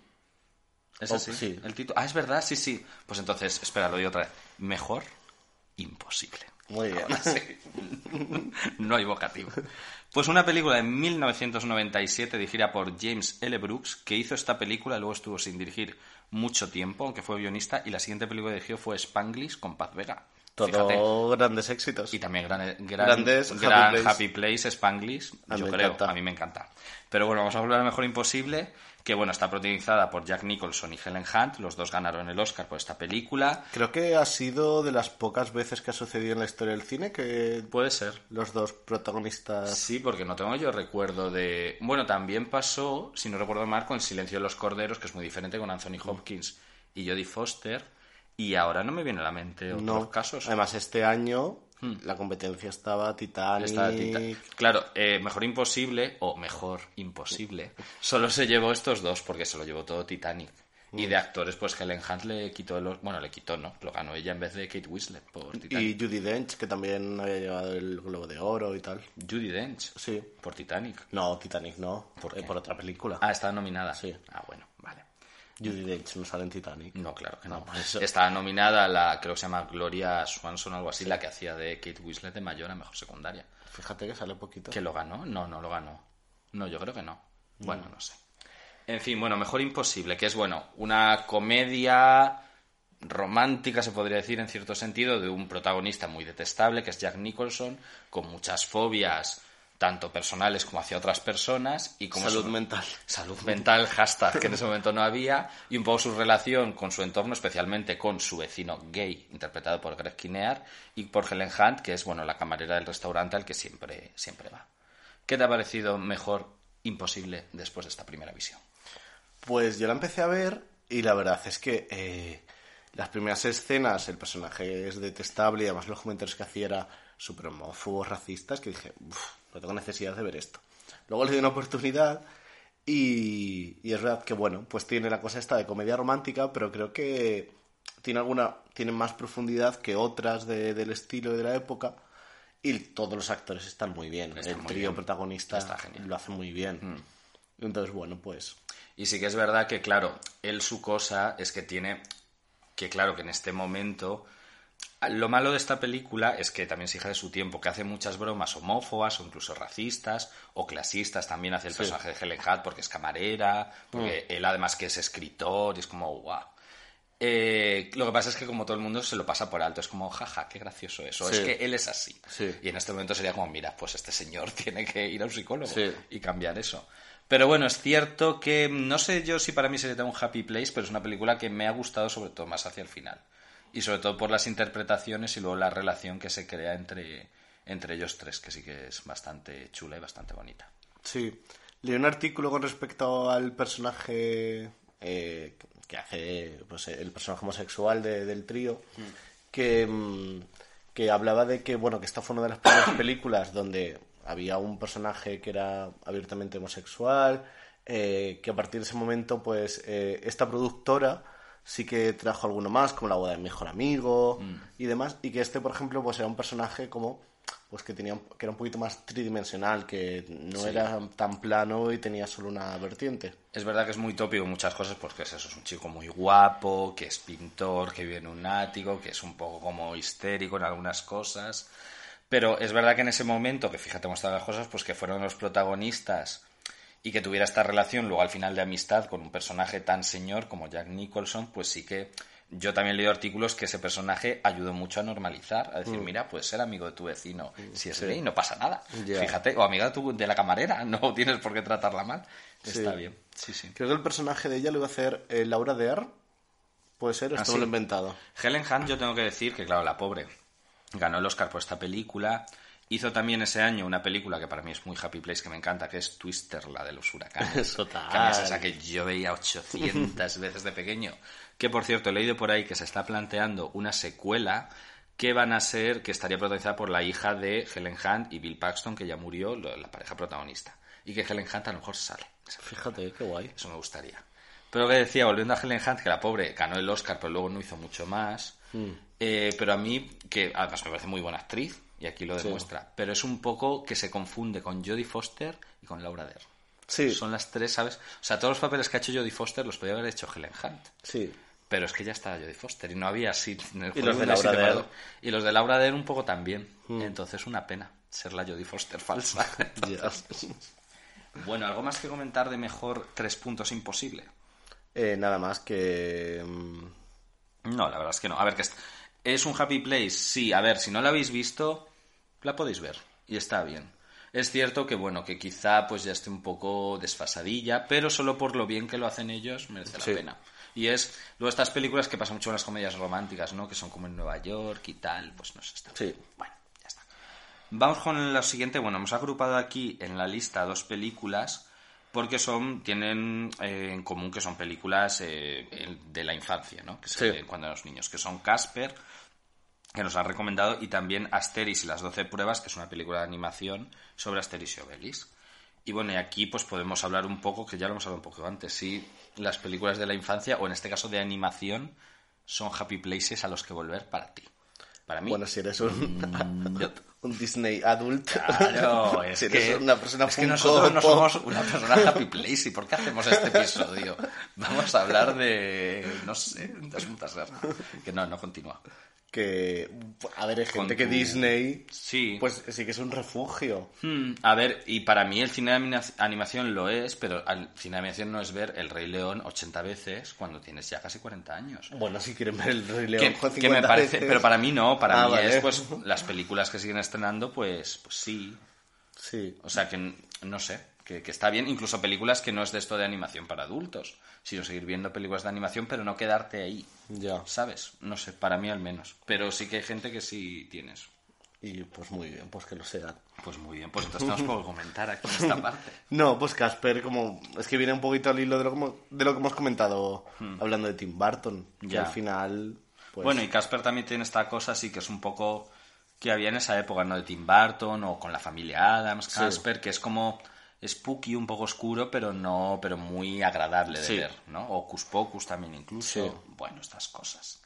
¿Es Oh, así? sí. El título. Ah, es verdad, sí, sí. Pues entonces, espera, lo digo otra vez. Mejor, imposible. Muy bien. Sí. no hay vocativo. Pues una película de 1997 dirigida por James L. Brooks, que hizo esta película, luego estuvo sin dirigir mucho tiempo, aunque fue guionista, y la siguiente película que dirigió fue Spanglish con Paz Vega. Todo Fíjate. grandes éxitos. Y también gran, gran- Grandes Happy gran Place. Happy Place, Spanglish, A yo creo, encanta. a mí me encanta. Pero bueno, vamos a hablar de Mejor Imposible, que bueno, está protagonizada por Jack Nicholson y Helen Hunt, los dos ganaron el Oscar por esta película. Creo que ha sido de las pocas veces que ha sucedido en la historia del cine que Puede ser. los dos protagonistas... Sí, porque no tengo yo recuerdo de... Bueno, también pasó, si no recuerdo mal, con El silencio de los corderos, que es muy diferente con Anthony Hopkins y Jodie Foster. Y ahora no me viene a la mente otros No, casos. además este año la competencia estaba Titanic. Está Tita- Claro, eh, Mejor Imposible, o Mejor Imposible, solo se llevó estos dos, porque se lo llevó todo Titanic. Y de actores, pues Helen Hunt le quitó el... Bueno, le quitó, ¿no? Lo ganó ella en vez de Kate Winslet por Titanic. Y Judy Dench, que también había llevado el Globo de Oro y tal. Judy Dench, Sí. por Titanic. No, Titanic no. ¿Por eh, por otra película. Ah, está nominada. Sí. Ah, bueno, vale. Judy Dench no sale en Titanic. No, claro que no. No, por eso. Estaba nominada la, creo que se llama Gloria Swanson o algo así, la que hacía de Kate Winslet de mayor a mejor secundaria. Fíjate que sale poquito. ¿Que lo ganó? No, no lo ganó. No, yo creo que no. Bueno, no sé. En fin, bueno, mejor imposible, que es, bueno, una comedia romántica, se podría decir, en cierto sentido, de un protagonista muy detestable, que es Jack Nicholson, con muchas fobias, tanto personales como hacia otras personas, y como Salud su- mental. salud mental, hashtag, que en ese momento no había, y un poco su relación con su entorno, especialmente con su vecino gay, interpretado por Greg Kinnear, y por Helen Hunt, que es, bueno, la camarera del restaurante al que siempre, siempre va. ¿Qué te ha parecido mejor imposible después de esta primera visión? Pues yo la empecé a ver y la verdad es que eh, las primeras escenas el personaje es detestable y además los comentarios que hacía era súper homófobos, racistas, que dije, "Uf, no tengo necesidad de ver esto. Luego le di una oportunidad y, y es verdad que, bueno, pues tiene la cosa esta de comedia romántica, pero creo que tiene alguna tiene más profundidad que otras de- del estilo y de la época y todos los actores están muy bien. Están el trío protagonista Está. Mm. lo hace muy bien. Entonces, bueno, pues Y sí que es verdad que, claro, él su cosa es que tiene que, claro, que en este momento... Lo malo de esta película es que también se hija de su tiempo, que hace muchas bromas homófobas o incluso racistas o clasistas también hacia el personaje de Helen Hunt porque es camarera, porque él además que es escritor y es como, guau. Eh, lo que pasa es que como todo el mundo se lo pasa por alto, es como, jaja, qué gracioso eso, es que él es así. Sí. Y en este momento sería como, mira, pues este señor tiene que ir a un psicólogo y cambiar eso. Pero bueno, es cierto que no sé yo si para mí sería un happy place, pero es una película que me ha gustado sobre todo más hacia el final. Y sobre todo por las interpretaciones y luego la relación que se crea entre, entre ellos tres, que sí que es bastante chula y bastante bonita. Sí. Leí un artículo con respecto al personaje eh, que hace pues, el personaje homosexual de- del trío, que, mm, que hablaba de que, bueno, que esta fue una de las primeras películas donde había un personaje que era abiertamente homosexual, eh, que a partir de ese momento, pues, eh, esta productora sí que trajo alguno más, como la boda del mejor amigo y demás, y que este, por ejemplo, pues era un personaje como pues que tenía que era un poquito más tridimensional, que no Sí. era tan plano y tenía solo una vertiente. Es verdad que es muy tópico muchas cosas, porque es eso, es un chico muy guapo, que es pintor, que vive en un ático, que es un poco como histérico en algunas cosas. Pero es verdad que en ese momento, que fíjate cómo las cosas, pues que fueron los protagonistas y que tuviera esta relación luego al final de amistad con un personaje tan señor como Jack Nicholson, pues sí que yo también he leído artículos que ese personaje ayudó mucho a normalizar, a Mm. decir, mira, puedes ser amigo de tu vecino, si es gay, no pasa nada. Fíjate, o amiga de, tu- de la camarera, no tienes por qué tratarla mal. Está Sí. bien, sí, sí. Creo que el personaje de ella lo iba a hacer eh, Laura Dern. Puede ser, Ah, esto sí. me lo he inventado. Helen Hunt, yo tengo que decir que, claro, la pobre ganó el Oscar por esta película. Hizo también ese año una película que para mí es muy happy place, que me encanta, que es Twister, la de los huracanes. Total. Es esa que yo veía 800 veces de pequeño. Que, por cierto, he leído por ahí que se está planteando una secuela que van a ser, que estaría protagonizada por la hija de Helen Hunt y Bill Paxton, que ya murió, la pareja protagonista. Y que Helen Hunt a lo mejor sale. Fíjate, qué guay. Eso me gustaría. Pero que decía, volviendo a Helen Hunt, que la pobre ganó el Oscar, pero luego no hizo mucho más. Eh, pero a mí, que además me parece muy buena actriz, y aquí lo demuestra, pero es un poco que se confunde con Jodie Foster y con Laura Dern. Sí, Son las tres, ¿sabes? O sea, todos los papeles que ha hecho Jodie Foster los podía haber hecho Helen Hunt. sí. Pero es que ya estaba Jodie Foster y no había así. en el Y los de Laura Dern. Y los de Laura Dern un poco también. Entonces, una pena ser la Jodie Foster falsa. Bueno, ¿algo más que comentar de mejor tres puntos imposible? Eh, nada más que... mm, No, la verdad es que no. A ver, que es, es un happy place. Sí, a ver, si no la habéis visto, la podéis ver. Y está bien. Es cierto que, bueno, que quizá pues ya esté un poco desfasadilla, pero solo por lo bien que lo hacen ellos merece la Sí. pena. Y es luego estas películas que pasan mucho en las comedias románticas, ¿no? Que son como en Nueva York y tal, pues no sé, está Sí. Bueno, ya está. Vamos con lo siguiente. Bueno, hemos agrupado aquí en la lista dos películas porque son tienen eh, en común que son películas eh, de la infancia, ¿no? Que se Sí. ven cuando los niños, que son Casper, que nos han recomendado, y también Asteris y las 12 pruebas, que es una película de animación sobre Asteris y Obelix. Y bueno, y aquí pues podemos hablar un poco, que ya lo hemos hablado un poco antes, si las películas de la infancia, o en este caso de animación, son happy places a los que volver para ti. Para mí. Bueno, si eres un, un Disney adult. Claro, es si que, una persona es que nosotros no somos una persona happy place. ¿Y por qué hacemos este episodio? Vamos a hablar de, no sé, de asuntos. Que no, no continúa. Que, a ver, hay Con gente que tu- Disney, Sí. pues sí que es un refugio. Hmm, a ver, y para mí el cine de anima- animación lo es, pero el cine de animación no es ver El Rey León 80 veces cuando tienes ya casi 40 años. Bueno, si quieren ver el Rey León que, con que 50 me parece, veces. pero para mí no, para Ah, mí vale. es pues las películas que siguen estrenando, pues, pues sí, Sí. O sea, que no sé, que, que está bien. Incluso películas que no es de esto de animación para adultos, sino seguir viendo películas de animación, pero no quedarte ahí. Ya. ¿Sabes? No sé, para mí al menos. Pero sí que hay gente que sí tienes. Y pues muy bien, pues que lo sean. Pues muy bien, pues entonces tenemos que comentar aquí en esta parte. No, pues Casper, como. Es que viene un poquito al hilo de lo que hemos, de lo que hemos comentado hablando de Tim Burton. Que Hmm. Ya. al final. Pues, Bueno, y Casper también tiene esta cosa, sí que es un poco que había en esa época, ¿no? De Tim Burton o con la familia Adams, Casper, que es como spooky, un poco oscuro, pero no, pero muy agradable de Sí. ver, ¿no? O Cus Pocus también incluso. Sí. Bueno, estas cosas.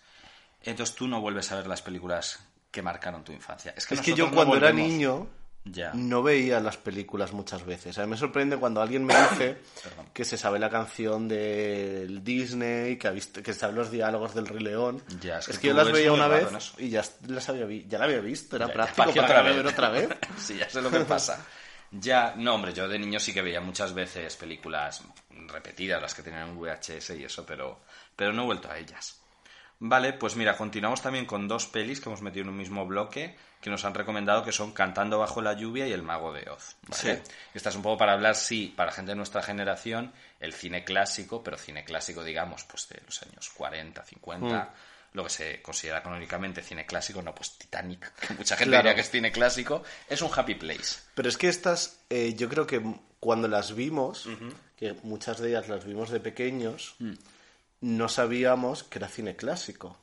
Entonces tú no vuelves a ver las películas que marcaron tu infancia. Es que, es que yo no cuando era niño. Ya. No veía las películas muchas veces. A mí me sorprende cuando alguien me dice que se sabe la canción del Disney, que, ha visto, que sabe los diálogos del Rey León. Ya, es es que yo las veía una vez y ya las había, vi- ya la había visto. Era Ya, práctico ¿para otra ver vez? otra vez. sí, ya sé lo que pasa. Ya, no, hombre, yo de niño sí que veía muchas veces películas repetidas, las que tenían un VHS y eso, pero, pero no he vuelto a ellas. Vale, pues mira, continuamos también con dos pelis que hemos metido en un mismo bloque que nos han recomendado que son Cantando bajo la lluvia y El mago de Oz. ¿vale? Sí. Esta es un poco para hablar, sí, para gente de nuestra generación, el cine clásico, pero cine clásico, digamos, pues de los años 40, 50, lo que se considera canónicamente cine clásico, no, pues Titanic, mucha gente Claro. diría que es cine clásico, es un happy place. Pero es que estas, eh, yo creo que cuando las vimos, que muchas de ellas las vimos de pequeños, Mm. No sabíamos que era cine clásico.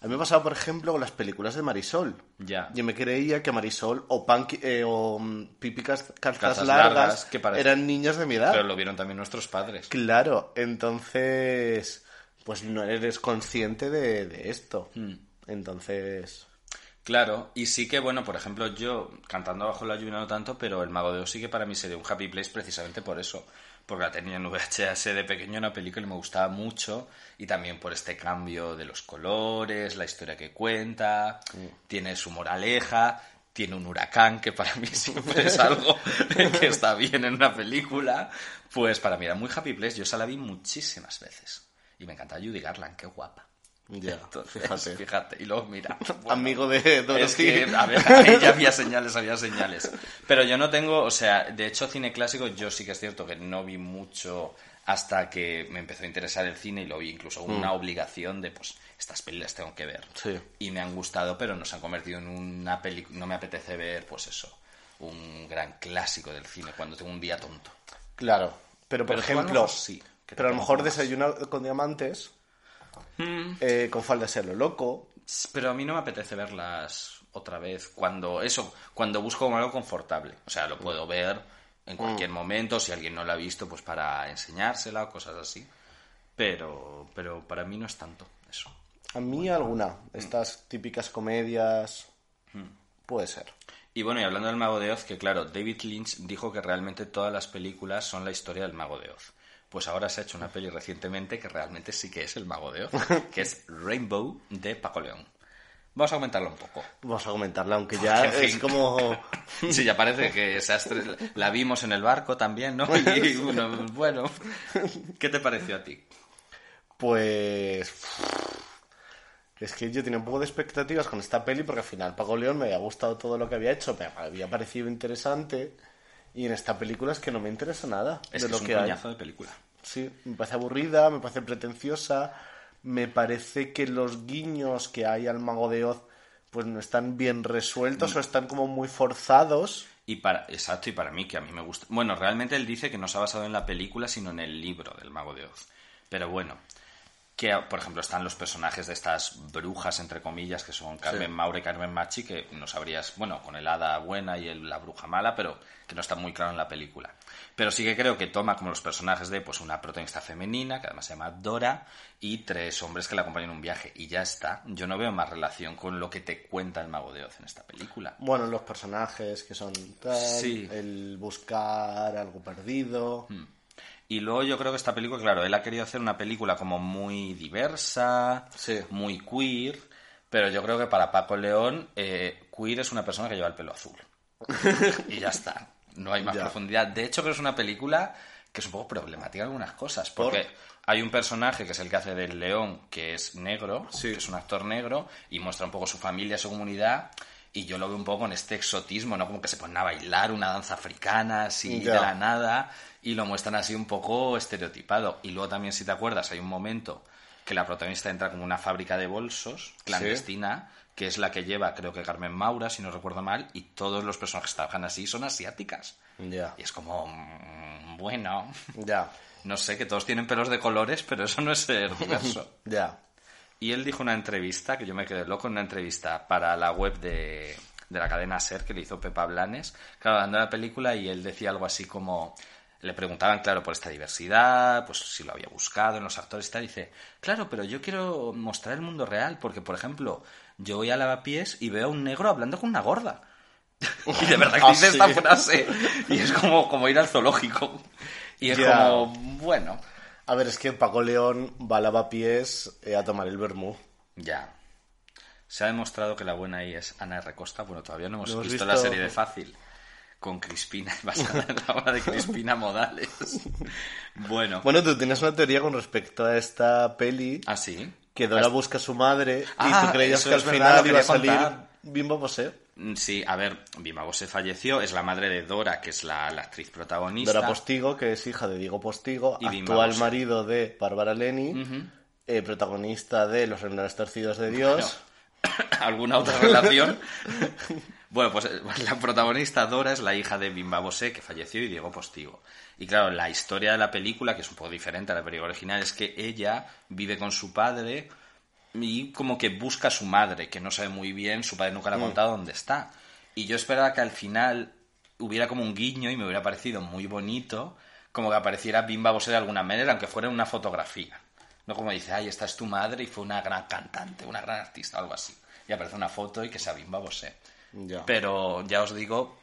A mí me pasaba, por ejemplo, con las películas de Marisol. Ya. Yo me creía que Marisol o, Panqui- eh, o mm, Pipi Calzas Calzas Largas, Largas, que parece- eran niños de mi edad. Pero lo vieron también nuestros padres. Claro, entonces, pues no eres consciente de, de esto. Hmm. Entonces, Claro, y sí que, bueno, por ejemplo, yo cantando bajo la lluvia no tanto, pero el Mago de Oz sí que para mí sería un happy place precisamente por eso. Porque la tenía en VHS de pequeño, una película y me gustaba mucho. Y también por este cambio de los colores, la historia que cuenta, tiene su moraleja, tiene un huracán, que para mí siempre es algo que está bien en una película. Pues para mí era muy happy place. Yo esa la vi muchísimas veces. Y me encanta Judy Garland, qué guapa. Ya, Entonces, fíjate. fíjate. Y luego mira. bueno, Amigo de Dorothy. es que, a ver, ahí ya había señales, había señales. Pero yo no tengo, o sea, de hecho, cine clásico, yo sí que es cierto que no vi mucho hasta que me empezó a interesar el cine y lo vi incluso una obligación de, pues, estas películas tengo que ver. Mm. Sí. Y me han gustado, pero no se han convertido en una película. No me apetece ver, pues eso, un gran clásico del cine cuando tengo un día tonto. Claro, pero por Pero ejemplo, sí, pero a lo mejor desayunar con diamantes, Mm. eh, con falda de serlo loco. Pero a mí no me apetece verlas otra vez. Cuando eso, cuando busco algo confortable. O sea, lo puedo ver en cualquier momento. Si alguien no la ha visto, pues para enseñársela o cosas así. Pero, pero para mí no es tanto eso. A mí alguna, estas típicas comedias, Mm. puede ser. Y bueno, y hablando del Mago de Oz, que claro, David Lynch dijo que realmente todas las películas son la historia del Mago de Oz. Pues ahora se ha hecho una peli recientemente que realmente sí que es el Mago de Oz, que es Rainbow de Paco León. Vamos a comentarlo un poco. Vamos a comentarla, aunque ya es como... Sí, ya parece que la vimos en el barco también, ¿no? Y bueno, bueno, ¿qué te pareció a ti? Pues... Es que yo tenía un poco de expectativas con esta peli porque al final Paco León me había gustado todo lo que había hecho, me había parecido interesante y en esta película es que no me interesa nada Es de que lo es un que hay. de película. Sí, me parece aburrida, me parece pretenciosa, me parece que los guiños que hay al Mago de Oz pues no están bien Mm. resueltos o están como muy forzados. Y para, exacto, y para mí, que a mí me gusta. Bueno, realmente él dice que no se ha basado en la película, sino en el libro del Mago de Oz. Pero bueno, que por ejemplo están los personajes de estas brujas, entre comillas, que son Carmen Maura y Carmen Machi, que no sabrías, bueno, con el hada buena y el- la bruja mala, pero que no está muy claro en la película. Pero sí que creo que toma como los personajes de pues una protagonista femenina, que además se llama Dora, y tres hombres que la acompañan en un viaje. Y ya está. Yo no veo más relación con lo que te cuenta el Mago de Oz en esta película. Bueno, los personajes que son tal, Sí. el buscar algo perdido. Y luego yo creo que esta película, claro, él ha querido hacer una película como muy diversa, Sí. muy queer, pero yo creo que para Paco León, eh, queer es una persona que lleva el pelo azul. y ya está. No hay más Ya. profundidad. De hecho, creo que es una película que es un poco problemática en algunas cosas. Porque hay un personaje que es el que hace del león, que es negro, Sí. que es un actor negro, y muestra un poco su familia, su comunidad. Y yo lo veo un poco con este exotismo, ¿no? Como que se ponen a bailar una danza africana, así de la nada, y lo muestran así un poco estereotipado. Y luego también, si te acuerdas, hay un momento que la protagonista entra como una fábrica de bolsos clandestina, que es la que lleva, creo que Carmen Maura, si no recuerdo mal, y todos los personajes que trabajan así son asiáticas. Ya, Y es como, mm, bueno, ya, no sé, que todos tienen pelos de colores, pero eso no es ser diverso. ya. Y él dijo una entrevista, que yo me quedé loco, en una entrevista para la web de, de la cadena SER que le hizo Pepa Blanes, claro, hablando de la película, y él decía algo así como, le preguntaban, claro, por esta diversidad, pues si lo había buscado en los actores y tal, dice, claro, pero yo quiero mostrar el mundo real, porque, por ejemplo, yo voy a lavapiés y veo a un negro hablando con una gorda. y de verdad que Ah, dice sí. esta frase, y es como, como ir al zoológico. Y es como, bueno, A ver, es que Paco León va a lavapiés eh, a tomar el vermú. Ya. Se ha demostrado que la buena ahí es Ana R. Costa. Bueno, todavía no hemos, No hemos visto, visto. la serie de Fácil. Con Crispina, basada en la obra de Crispina Modales. Bueno. Bueno, tú tienes una teoría con respecto a esta peli, ¿Ah, sí? que Dora busca a su madre y Ah, tú creías eso que al final iba a salir. Bimbo Bosé. Mm, Sí, a ver, Bima se falleció, es la madre de Dora, que es la, la actriz protagonista. Dora Postigo, que es hija de Diego Postigo, Y actual marido de Bárbara Leni, eh, protagonista de Los Renales Torcidos de Dios. ¿Alguna otra relación? bueno, pues eh, la protagonista Dora es la hija de Bimba Bosé, que falleció, y Diego Postigo. Y claro, la historia de la película, que es un poco diferente a la película original, es que ella vive con su padre y como que busca a su madre, que no sabe muy bien, su padre nunca le ha contado dónde está. Y yo esperaba que al final hubiera como un guiño y me hubiera parecido muy bonito, como que apareciera Bimba Bosé de alguna manera, aunque fuera en una fotografía. No como dice, ay, esta es tu madre y fue una gran cantante, una gran artista, algo así. Y aparece una foto y que sea Bimba Bosé. Ya. Pero ya os digo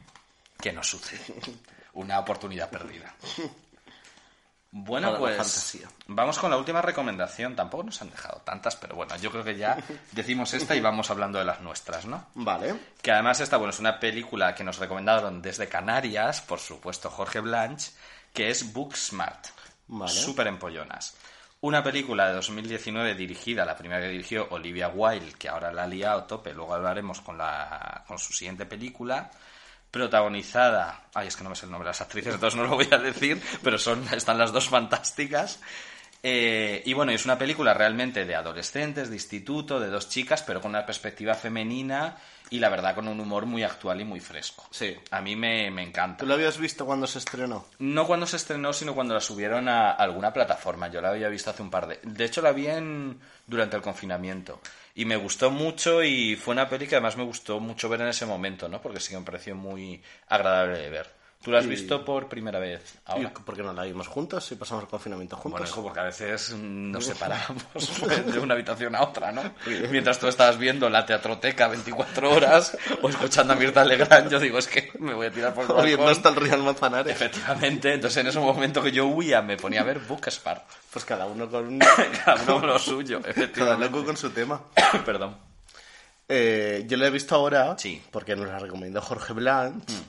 que no sucede. Una oportunidad perdida. Bueno, pues vamos con la última recomendación. Tampoco nos han dejado tantas, pero bueno, yo creo que ya decimos esta y vamos hablando de las nuestras, ¿no? Vale. Que además esta, bueno, es una película que nos recomendaron desde Canarias, por supuesto, Jorge Blanch, que es Booksmart. Vale. Súper empollonas. Una película de 2019 dirigida, la primera que dirigió Olivia Wilde, que ahora la ha liado tope, luego hablaremos con, la, con su siguiente película, protagonizada, ay, es que no me sé el nombre de las actrices, entonces no lo voy a decir, pero son, están las dos fantásticas. Eh, y bueno, es una película realmente de adolescentes, de instituto, de dos chicas, pero con una perspectiva femenina y la verdad con un humor muy actual y muy fresco. Sí. A mí me, me encanta. ¿Tú lo habías visto cuando se estrenó? No cuando se estrenó, sino cuando la subieron a alguna plataforma. Yo la había visto hace un par de... De hecho, la vi en... durante el confinamiento. Y me gustó mucho y fue una peli que además me gustó mucho ver en ese momento, ¿no? Porque sí que me pareció muy agradable de ver. ¿Tú la has Y- visto por primera vez ahora? ¿Y por qué no la vimos juntos y pasamos el confinamiento juntos? Bueno, hijo, porque a veces mm, nos separamos de una habitación a otra, ¿no? Mientras tú estabas viendo la teatroteca 24 horas o escuchando a Mirta Legrand, yo digo, es que me voy a tirar por el O viendo balcón. hasta el Real Manzanares. Efectivamente, entonces en ese momento que yo huía me ponía a ver Booksmart. Pues cada uno con, Cada uno con lo suyo, cada efectivamente. loco con su tema. Perdón. Eh, yo la he visto ahora Sí. Mm. porque nos la recomendó Jorge Blanch y,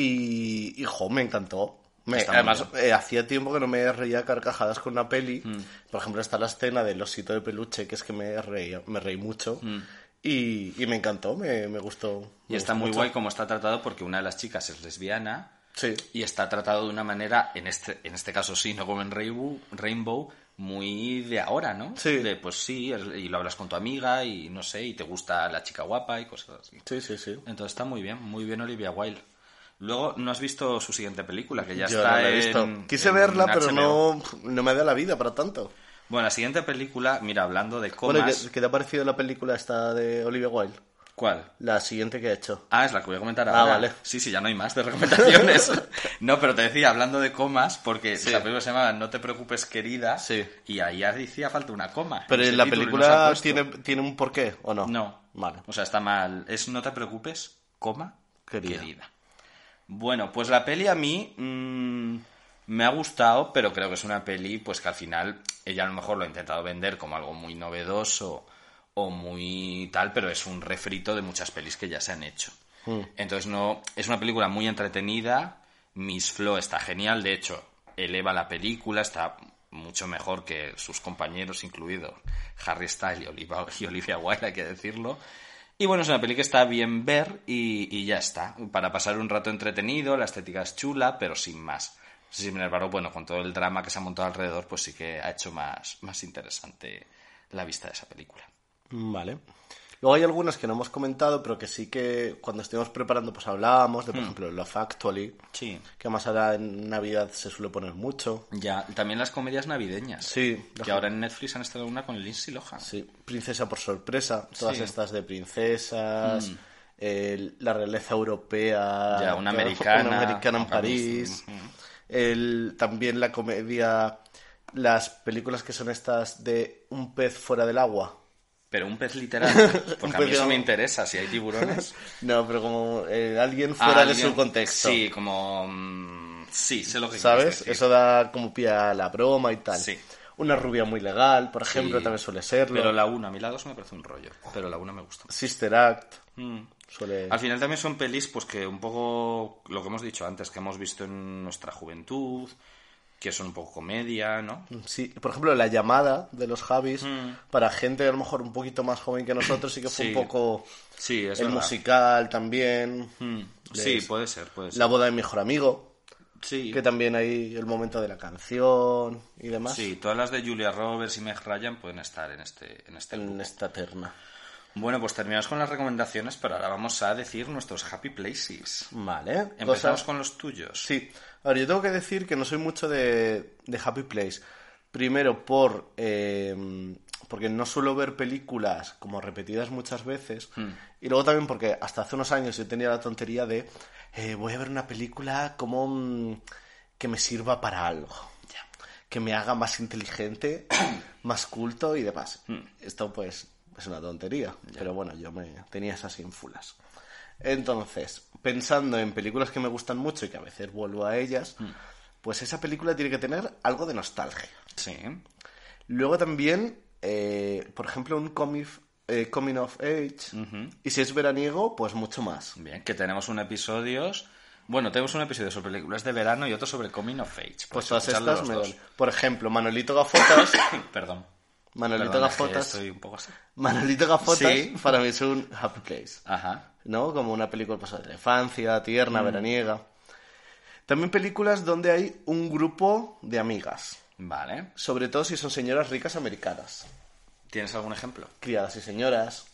y, jo, me encantó. Me- además, eh, hacía tiempo que no me reía carcajadas con una peli. Mm. Por ejemplo, está la escena del osito de peluche, que es que me reí, me reí mucho. Y, y me encantó, me, me gustó. Mm. Y me está muy mucho. guay como está tratado porque una de las chicas es lesbiana Sí. y está tratado de una manera, en este, en este caso sí, no como en Rainbow, Rainbow muy de ahora, ¿no? Sí. De, pues sí, y lo hablas con tu amiga y no sé, y te gusta la chica guapa y cosas así. Sí, sí, sí. Entonces está muy bien, muy bien Olivia Wilde. Luego, ¿no has visto su siguiente película? Que ya Yo está no la he visto. en- Quise en verla, pero no, no me da la vida para tanto. Bueno, la siguiente película, mira, hablando de Bueno, comas... ¿qué, qué te ha parecido la película esta de Olivia Wilde? ¿Cuál? La siguiente que ha hecho. Ah, es la que voy a comentar Ah, ahora. vale. Sí, sí, ya no hay más de recomendaciones. no, pero te decía, hablando de comas, porque Sí. la película se llama No te preocupes, querida. Sí. Y ahí hacía falta una coma. Pero la película tiene, tiene un porqué, ¿o no? No. Vale. O sea, está mal. Es No te preocupes, coma, Querida. querida. Bueno, pues la peli a mí mm, me ha gustado, pero creo que es una peli pues que al final ella a lo mejor lo ha intentado vender como algo muy novedoso o muy tal, pero es un refrito de muchas pelis que ya se han hecho. Entonces no es una película muy entretenida, Miss Flo está genial, de hecho eleva la película, está mucho mejor que sus compañeros, incluidos Harry Styles y Olivia, y Olivia Wilde, hay que decirlo. Y bueno, es una peli que está bien ver y, y ya está. Para pasar un rato entretenido, la estética es chula, pero sin más. Sin embargo, bueno, con todo el drama que se ha montado alrededor, pues sí que ha hecho más, más interesante la vista de esa película. Vale. Luego hay algunas que no hemos comentado, pero que sí que cuando estuvimos preparando, pues hablábamos de, por ejemplo, Love Actually, Sí. que más ahora en Navidad se suele poner mucho. Ya, también las comedias navideñas. Sí, Que ahora en Netflix han estado una con Lindsay Lohan. Sí, Princesa por sorpresa, todas Sí. Estas de princesas, el- la realeza europea, Ya, una americana, una americana en Ujú. París, el, también la comedia, las películas que son estas de un pez fuera del agua. Pero un pez literal. Porque a mí eso me interesa. Si hay tiburones. No, pero como eh, alguien fuera de su contexto. Sí, como. mm, sí, sé lo que ¿Sabes? decir. Eso da como pie a la broma y tal. Sí. Una rubia muy legal, por ejemplo, Sí. también suele serlo. Pero la 1, a mí la 2 me parece un rollo. Pero la 1 me gusta. Sister Act Mm. suele... Al final también son pelis, pues que un poco lo que hemos dicho antes, que hemos visto en nuestra juventud, que son un poco comedia, ¿no? Sí, por ejemplo, la llamada de los Javis, para gente a lo mejor un poquito más joven que nosotros, sí que fue Mm. Sí. un poco Sí, es el verdad. musical también. Mm. Sí, puede ser, puede ser. La boda de mi mejor amigo, Sí. que también hay el momento de la canción y demás Sí, todas las de Julia Roberts y Meg Ryan pueden estar en este, en este en grupo. esta terna. Bueno, pues terminamos con las recomendaciones, pero ahora vamos a decir nuestros happy places. Vale. Empezamos con los tuyos. Sí. A ver, yo tengo que decir que no soy mucho de, de Happy Place. Primero por... eh, porque no suelo ver películas como repetidas muchas veces. Hmm. Y luego también porque hasta hace unos años yo tenía la tontería de... eh, voy a ver una película como... mm, que me sirva para algo. Que me haga más inteligente, más culto y demás. Hmm. Esto pues es una tontería. Pero bueno, yo me tenía esas ínfulas. Entonces, pensando en películas que me gustan mucho y que a veces vuelvo a ellas, Hmm. pues esa película tiene que tener algo de nostalgia. Sí. Luego también, eh, por ejemplo, un comic, eh, coming of age. Y si es veraniego, pues mucho más. Bien, que tenemos un episodio Bueno, tenemos un episodio sobre películas de verano y otro sobre Coming of Age. Pues todas estas me. Por ejemplo, Manolito Gafotas. Perdón. Manolito Gafotas. Estoy un poco así. Manolito Gafotas Sí. para mí es un happy place. Ajá. ¿No? Como una película pues, de la infancia, tierna, Mm. veraniega. También películas donde hay un grupo de amigas. Vale. Sobre todo si son señoras ricas americanas. ¿Tienes algún ejemplo? Criadas y señoras.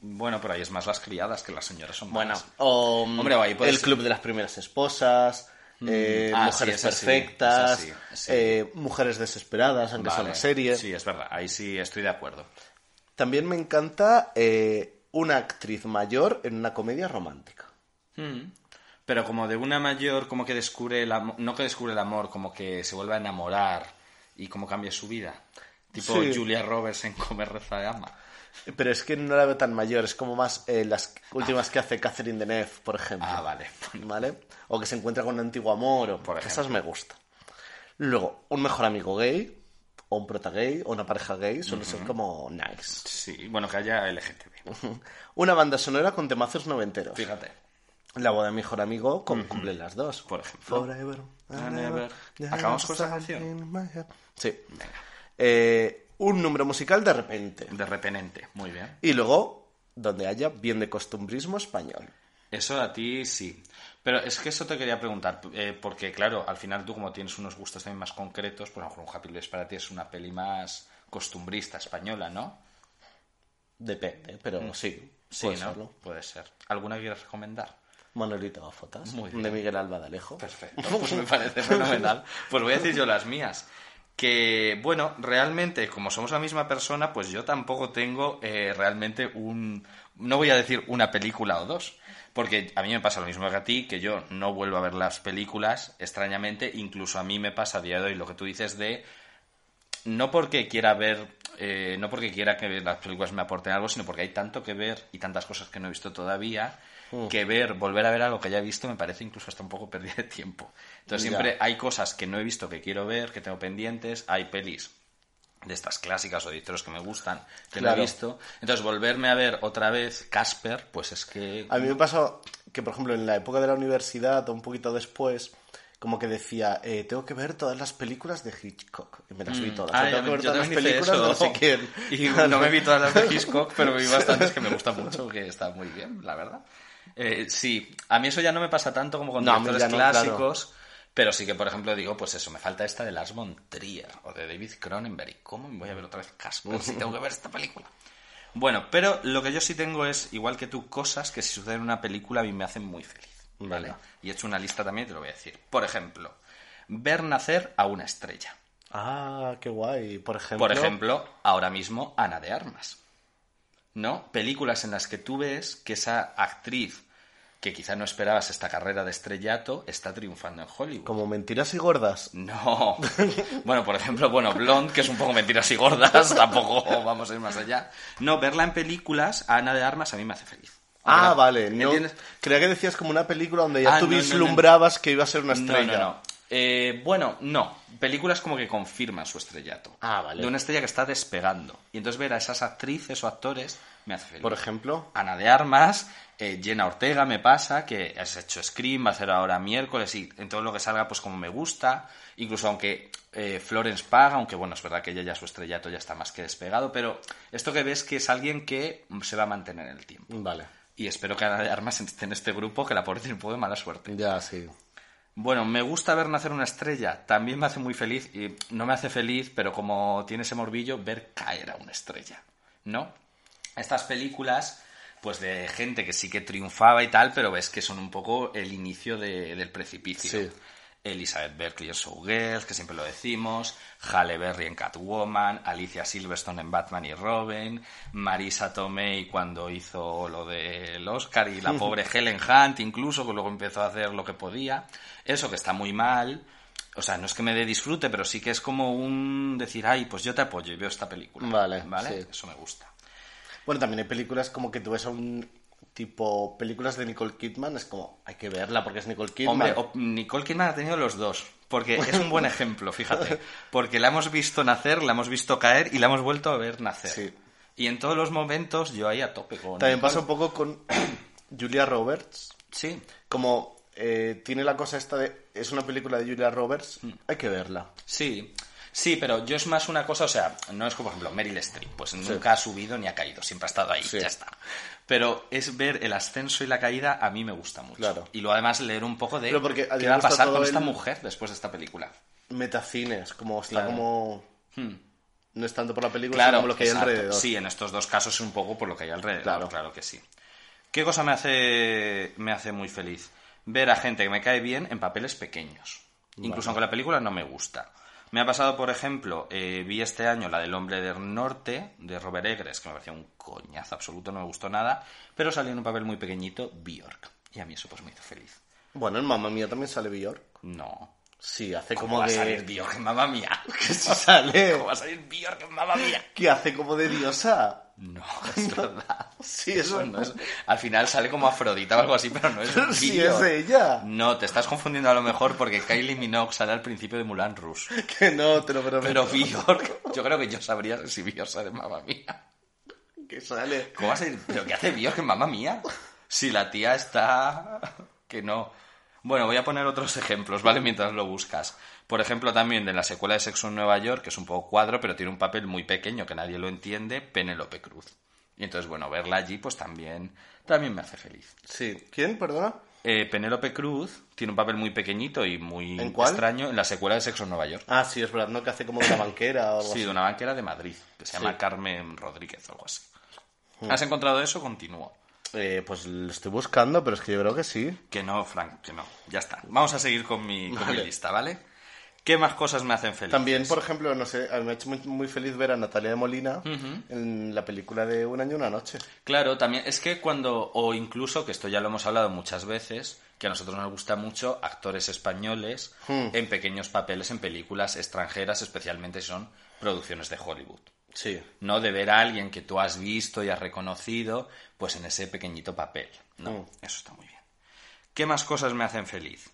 Bueno, pero ahí es más las criadas que las señoras son Bueno, o mm, Hombre, ahí puede el ser. club de las primeras esposas, eh, Ah, mujeres sí, perfectas, esa sí, sí. eh, mujeres desesperadas, aunque sea Vale. una serie. Sí, es verdad. Ahí sí estoy de acuerdo. También me encanta eh, una actriz mayor en una comedia romántica. Mm. Pero como de una mayor, como que descubre el amor, no que descubre el amor, como que se vuelve a enamorar y como cambia su vida. Tipo. Julia Roberts en Comer, Reza de Ama. Pero es que no la veo tan mayor, es como más eh, las últimas que hace Catherine Deneuve, por ejemplo. Ah, vale. ¿Vale? O que se encuentra con un antiguo amor, o Por esas me gustan. Luego, un mejor amigo gay, o un prota gay, o una pareja gay, suele ser como nice. Sí, bueno, que haya LGTB. Una banda sonora con temazos noventeros. Fíjate. La boda de mejor amigo con, cumplen las dos. Por ejemplo. Forever. ¿Acabamos con esa canción? Sí. Eh, un número musical de repente. De repenente. Muy bien. Y luego, donde haya bien de costumbrismo español. Eso a ti sí. Pero es que eso te quería preguntar, eh, porque claro, al final tú como tienes unos gustos también más concretos, pues a lo mejor un Happy Days para ti es una peli más costumbrista española, ¿no? Depende, pero sí. Mm. Sí, puede ¿no? serlo. Puede ser. ¿Alguna que quieras recomendar? Manolito Gafotas, de. Miguel Alba de Alejo. Perfecto, pues me parece fenomenal. Pues voy a decir yo las mías. Que, bueno, realmente, como somos la misma persona, pues yo tampoco tengo eh, realmente un... No voy a decir una película o dos, porque a mí me pasa lo mismo que a ti, que yo no vuelvo a ver las películas, extrañamente, incluso a mí me pasa a día de hoy lo que tú dices de no porque quiera ver, eh, no porque quiera que las películas me aporten algo, sino porque hay tanto que ver y tantas cosas que no he visto todavía, que ver, volver a ver algo que ya he visto me parece incluso hasta un poco pérdida de tiempo. Entonces Ya. siempre hay cosas que no he visto que quiero ver, que tengo pendientes, hay pelis de estas clásicas o de historias que me gustan, que no he visto. Entonces volverme a ver otra vez Casper, pues es que... A mí me pasó que, por ejemplo, en la época de la universidad o un poquito después, como que decía, eh, tengo que ver todas las películas de Hitchcock. Y me las vi todas. Ah, tengo que ver todas las películas de no sé quién. Y no me vi todas las de Hitchcock, pero vi bastantes que me gustan mucho, que está muy bien, la verdad. Eh, sí, a mí eso ya no me pasa tanto como con No, directores clásicos, pero sí que, por ejemplo, digo, pues eso, me falta esta de Lars von Trier o de David Cronenberg. ¿Y ¿Cómo me voy a ver otra vez Casper si tengo que ver esta película? Bueno, pero lo que yo sí tengo es, igual que tú, cosas que si suceden en una película a mí me hacen muy feliz. ¿vale? Vale. Y he hecho una lista también, te lo voy a decir. Por ejemplo, ver nacer a una estrella. Ah, qué guay. Por ejemplo, Por ejemplo, ahora mismo Ana de Armas. ¿No? Películas en las que tú ves que esa actriz, que quizá no esperabas esta carrera de estrellato, está triunfando en Hollywood. como mentiras y gordas. No. Bueno, por ejemplo, bueno, Blonde, que es un poco mentiras y gordas, tampoco vamos a ir más allá. No, verla en películas, a Ana de Armas, a mí me hace feliz. Ah, la- vale. No, creía que decías como una película donde ya Ah, tú no, vislumbrabas que iba a ser una estrella. no, no. Eh, bueno, no. Películas como que confirman su estrellato. Ah, vale. De una estrella que está despegando. Y entonces ver a esas actrices o actores me hace feliz. Por ejemplo, Ana de Armas, eh, Jenna Ortega me pasa, que has hecho Scream, va a hacer ahora miércoles y en todo lo que salga pues como me gusta. Incluso aunque eh, Florence Pag, aunque bueno, es verdad que ella ya su estrellato ya está más que despegado, pero esto que ves que es alguien que se va a mantener en el tiempo. vale. Y espero que Ana de Armas esté en este grupo, que la pobre tiene un poco de mala suerte. Ya, sí. Bueno, me gusta ver nacer una estrella, también me hace muy feliz, y no me hace feliz, pero como tiene ese morbillo, ver caer a una estrella, ¿no? Estas películas, pues de gente que sí que triunfaba y tal, pero ves que son un poco el inicio de- del precipicio. Sí. Elizabeth Berkley en Showgirls, que siempre lo decimos, Halle Berry en Catwoman, Alicia Silverstone en Batman y Robin, Marisa Tomei cuando hizo lo del Oscar y la pobre Helen Hunt incluso, que luego empezó a hacer lo que podía. Eso que está muy mal. O sea, no es que me dé disfrute, pero sí que es como un decir, ay, pues yo te apoyo y veo esta película. Vale, ¿Vale? sí. Eso me gusta. Bueno, también hay películas como que tú ves a un tipo películas de Nicole Kidman, es como, hay que verla porque es Nicole Kidman. Hombre, o- Nicole Kidman ha tenido los dos. Porque es un buen ejemplo, fíjate. Porque la hemos visto nacer, la hemos visto caer y la hemos vuelto a ver nacer. Sí. Y en todos los momentos yo ahí a tope con. También Nicole. pasa un poco con Julia Roberts, Sí. como eh, tiene la cosa esta de... Es una película de Julia Roberts, Mm. hay que verla. Sí, sí, pero yo es más una cosa, o sea, no es como, por ejemplo, Meryl Streep, pues nunca ha subido ni ha caído, siempre ha estado ahí, Sí. ya está. Pero es ver el ascenso y la caída, a mí me gusta mucho. Claro. Y luego además leer un poco de porque qué va a pasar con esta mujer después de esta película. Metacines, como está Claro. como... Hmm. No es tanto por la película, Claro, sino por lo que hay alrededor. Sí, en estos dos casos es un poco por lo que hay alrededor, claro, Claro. que sí. ¿Qué cosa me hace, me hace muy feliz? Ver a gente que me cae bien en papeles pequeños. Incluso aunque la película no me gusta. Me ha pasado, por ejemplo, eh, vi este año la del Hombre del Norte, de Robert Egres, que me pareció un coñazo absoluto, no me gustó nada, pero salió en un papel muy pequeñito, Bjork. Y a mí eso pues me hizo feliz. Bueno, en Mamma Mía también sale Bjork. No. Sí, hace ¿Cómo como va a de... salir Bjork en Mamma Mía? Que sale. ¿Cómo va a salir Bjork en Mamma Mía? Que hace como de diosa. No, es verdad. Sí, eso No es- al final sale como Afrodita o algo así, pero no es un Sí, es ella. No, te estás confundiendo a lo mejor porque Kylie Minogue sale al principio de Mulan Rouge. Que no, te lo prometo. Pero Bjork, yo creo que yo sabría si Bjork sale Mamma Mía. Que sale. ¿Cómo va a ser? ¿Pero qué hace Bjork en Mamma Mía? Si la tía está... que no. Bueno, voy a poner otros ejemplos, ¿vale? Mientras lo buscas. Por ejemplo, también de la secuela de Sexo en Nueva York, que es un poco cuadro, pero tiene un papel muy pequeño que nadie lo entiende, Penélope Cruz. Y entonces, bueno, verla allí, pues también, también me hace feliz. Sí. ¿Quién, perdona? Eh, Penélope Cruz tiene un papel muy pequeñito y muy extraño en la secuela de Sexo en Nueva York. Ah, sí, es verdad, ¿no? Que hace como de una banquera o algo Sí, así. de una banquera de Madrid, que se llama Sí. Carmen Rodríguez o algo así. ¿Has encontrado eso? Continúo. Eh, pues lo estoy buscando, pero es que yo creo que sí. Que no, Frank, que no. Ya está. Vamos a seguir con mi, con mi Vale. lista, ¿vale? ¿Qué más cosas me hacen feliz? También, por ejemplo, no sé, a mí me ha hecho muy, muy feliz ver a Natalia de Molina en la película de Un año y una noche. Claro, también es que cuando, o incluso, que esto ya lo hemos hablado muchas veces, que a nosotros nos gusta mucho actores españoles Hmm. en pequeños papeles en películas extranjeras, especialmente si son producciones de Hollywood. Sí. ¿no? De ver a alguien que tú has visto y has reconocido, pues en ese pequeñito papel, ¿no? Mm. Eso está muy bien. ¿Qué más cosas me hacen feliz?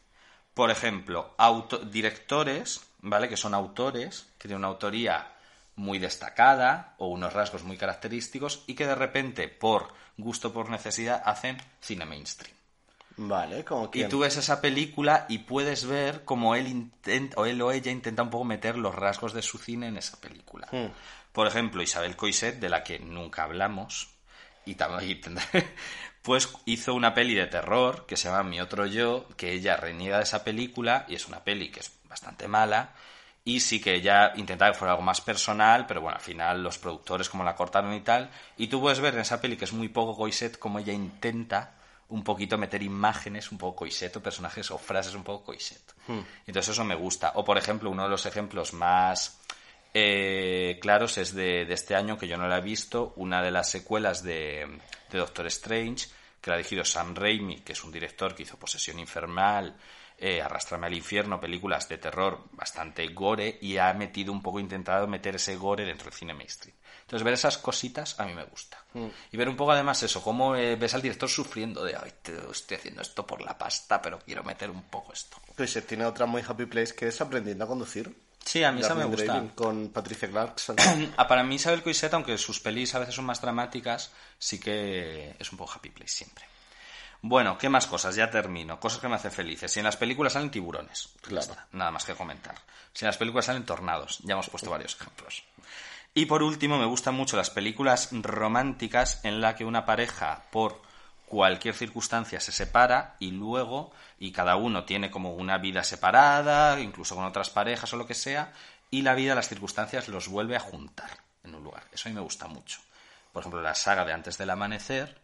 Por ejemplo, auto- directores, ¿vale? Que son autores, que tienen una autoría muy destacada o unos rasgos muy característicos y que de repente, por gusto, por necesidad, hacen cine mainstream. Vale, como Y quién. tú ves esa película y puedes ver cómo él intenta, o él o ella intenta un poco meter los rasgos de su cine en esa película. Hmm. Por ejemplo, Isabel Coiset, de la que nunca hablamos, y también pues hizo una peli de terror que se llama Mi otro yo, que ella reniega de esa película y es una peli que es bastante mala. Y sí que ella intentaba que fuera algo más personal, pero bueno, al final los productores como la cortaron y tal. Y tú puedes ver en esa peli que es muy poco Coiset como ella intenta un poquito meter imágenes un poco Coiset o personajes o frases un poco Coiset. Entonces eso me gusta. O por ejemplo, uno de los ejemplos más eh, claros es de, de este año que yo no la he visto, una de las secuelas de, de Doctor Strange, que la ha dirigido Sam Raimi, que es un director que hizo Posesión Infernal, eh, Arrastrame al Infierno, películas de terror bastante gore, y ha metido un poco, intentado meter ese gore dentro del cine mainstream. Entonces ver esas cositas a mí me gusta. Y ver un poco además eso, cómo eh, ves al director sufriendo de, ay, te- estoy haciendo esto por la pasta, pero quiero meter un poco esto. Pues eh, tiene otra muy happy place que es Aprendiendo a conducir. Sí, a mí esa me gusta. Con Patricia Clarkson. Para mí Isabel Coixet, aunque sus pelis a veces son más dramáticas, sí que es un poco happy place siempre. Bueno, ¿qué más cosas? Ya termino. Cosas que me hacen felices. Si en las películas salen tiburones, Claro. está, nada más que comentar. Si en las películas salen tornados, ya hemos puesto varios ejemplos. Y por último, me gustan mucho las películas románticas en la que una pareja, por cualquier circunstancia, se separa y luego, y cada uno tiene como una vida separada, incluso con otras parejas o lo que sea, y la vida, las circunstancias los vuelve a juntar en un lugar. Eso a mí me gusta mucho. Por ejemplo, la saga de Antes del Amanecer,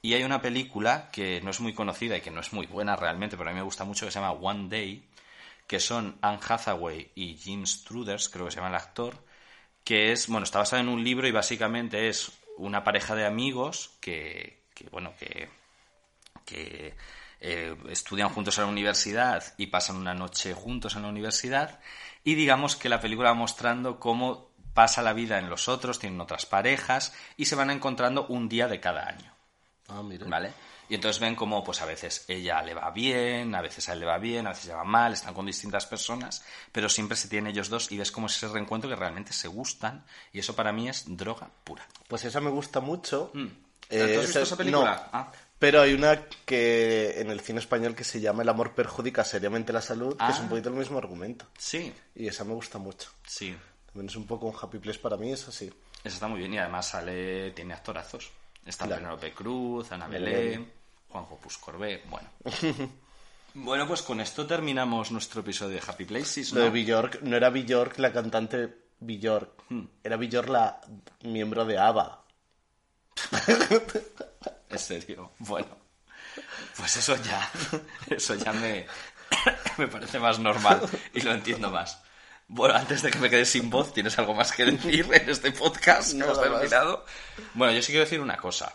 y hay una película que no es muy conocida y que no es muy buena realmente, pero a mí me gusta mucho, que se llama One Day, que son Anne Hathaway y Jim Struders, creo que se llama el actor, que es, bueno, está basada en un libro y básicamente es una pareja de amigos que, que bueno, que, que eh, estudian juntos en la universidad y pasan una noche juntos en la universidad y digamos que la película va mostrando cómo pasa la vida en los otros, tienen otras parejas y se van encontrando un día de cada año. Ah, mira. ¿Vale? Y entonces ven como, pues a veces ella le va bien, a veces a él le va bien, a veces le va mal, están con distintas personas, pero siempre se tienen ellos dos y ves como es ese reencuentro que realmente se gustan y eso para mí es droga pura. Pues esa me gusta mucho. Mm. Eh, ¿Tú has visto esa- esa película? no, Ah. Pero hay una que en el cine español que se llama El amor perjudica seriamente la salud, que es Ah. un poquito el mismo argumento. Sí, Y esa me gusta mucho. sí. También es un poco un happy place para mí, eso sí. Eso está muy bien y además sale, tiene actorazos. Está Claro. Penélope Cruz, Ana Belén. Juanjo Puscorbé, bueno. bueno, pues con esto terminamos nuestro episodio de Happy Places, Lo de Bjork, no era Bjork la cantante Bjork, Hmm. era Bjork la miembro de ABBA. En serio, bueno. Pues eso ya, eso ya me, me parece más normal y lo entiendo más. Bueno, antes de que me quede sin voz, ¿tienes algo más que decir en este podcast que hemos terminado? Bueno, yo sí quiero decir una cosa,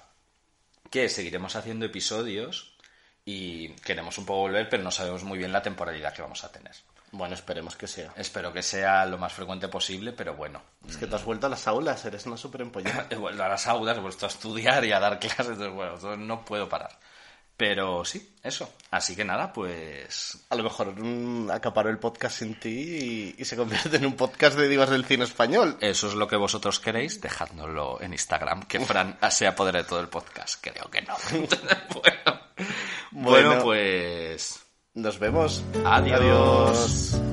que seguiremos haciendo episodios y queremos un poco volver, pero no sabemos muy bien la temporalidad que vamos a tener. Bueno, esperemos que sea. Espero que sea lo más frecuente posible, pero bueno. Es que te has vuelto a las aulas, eres una súper empollada. He vuelto a las aulas, he vuelto a estudiar y a dar clases, entonces, bueno, entonces no puedo parar. Pero sí, eso. Así que nada, pues A lo mejor mm, acaparó el podcast sin ti y, y se convierte en un podcast de divas del cine español. eso es lo que vosotros queréis, dejádnoslo en Instagram, que Fran se apodere de todo el podcast. Creo que no. bueno, bueno, Bueno. pues... Nos vemos. Adiós. Adiós.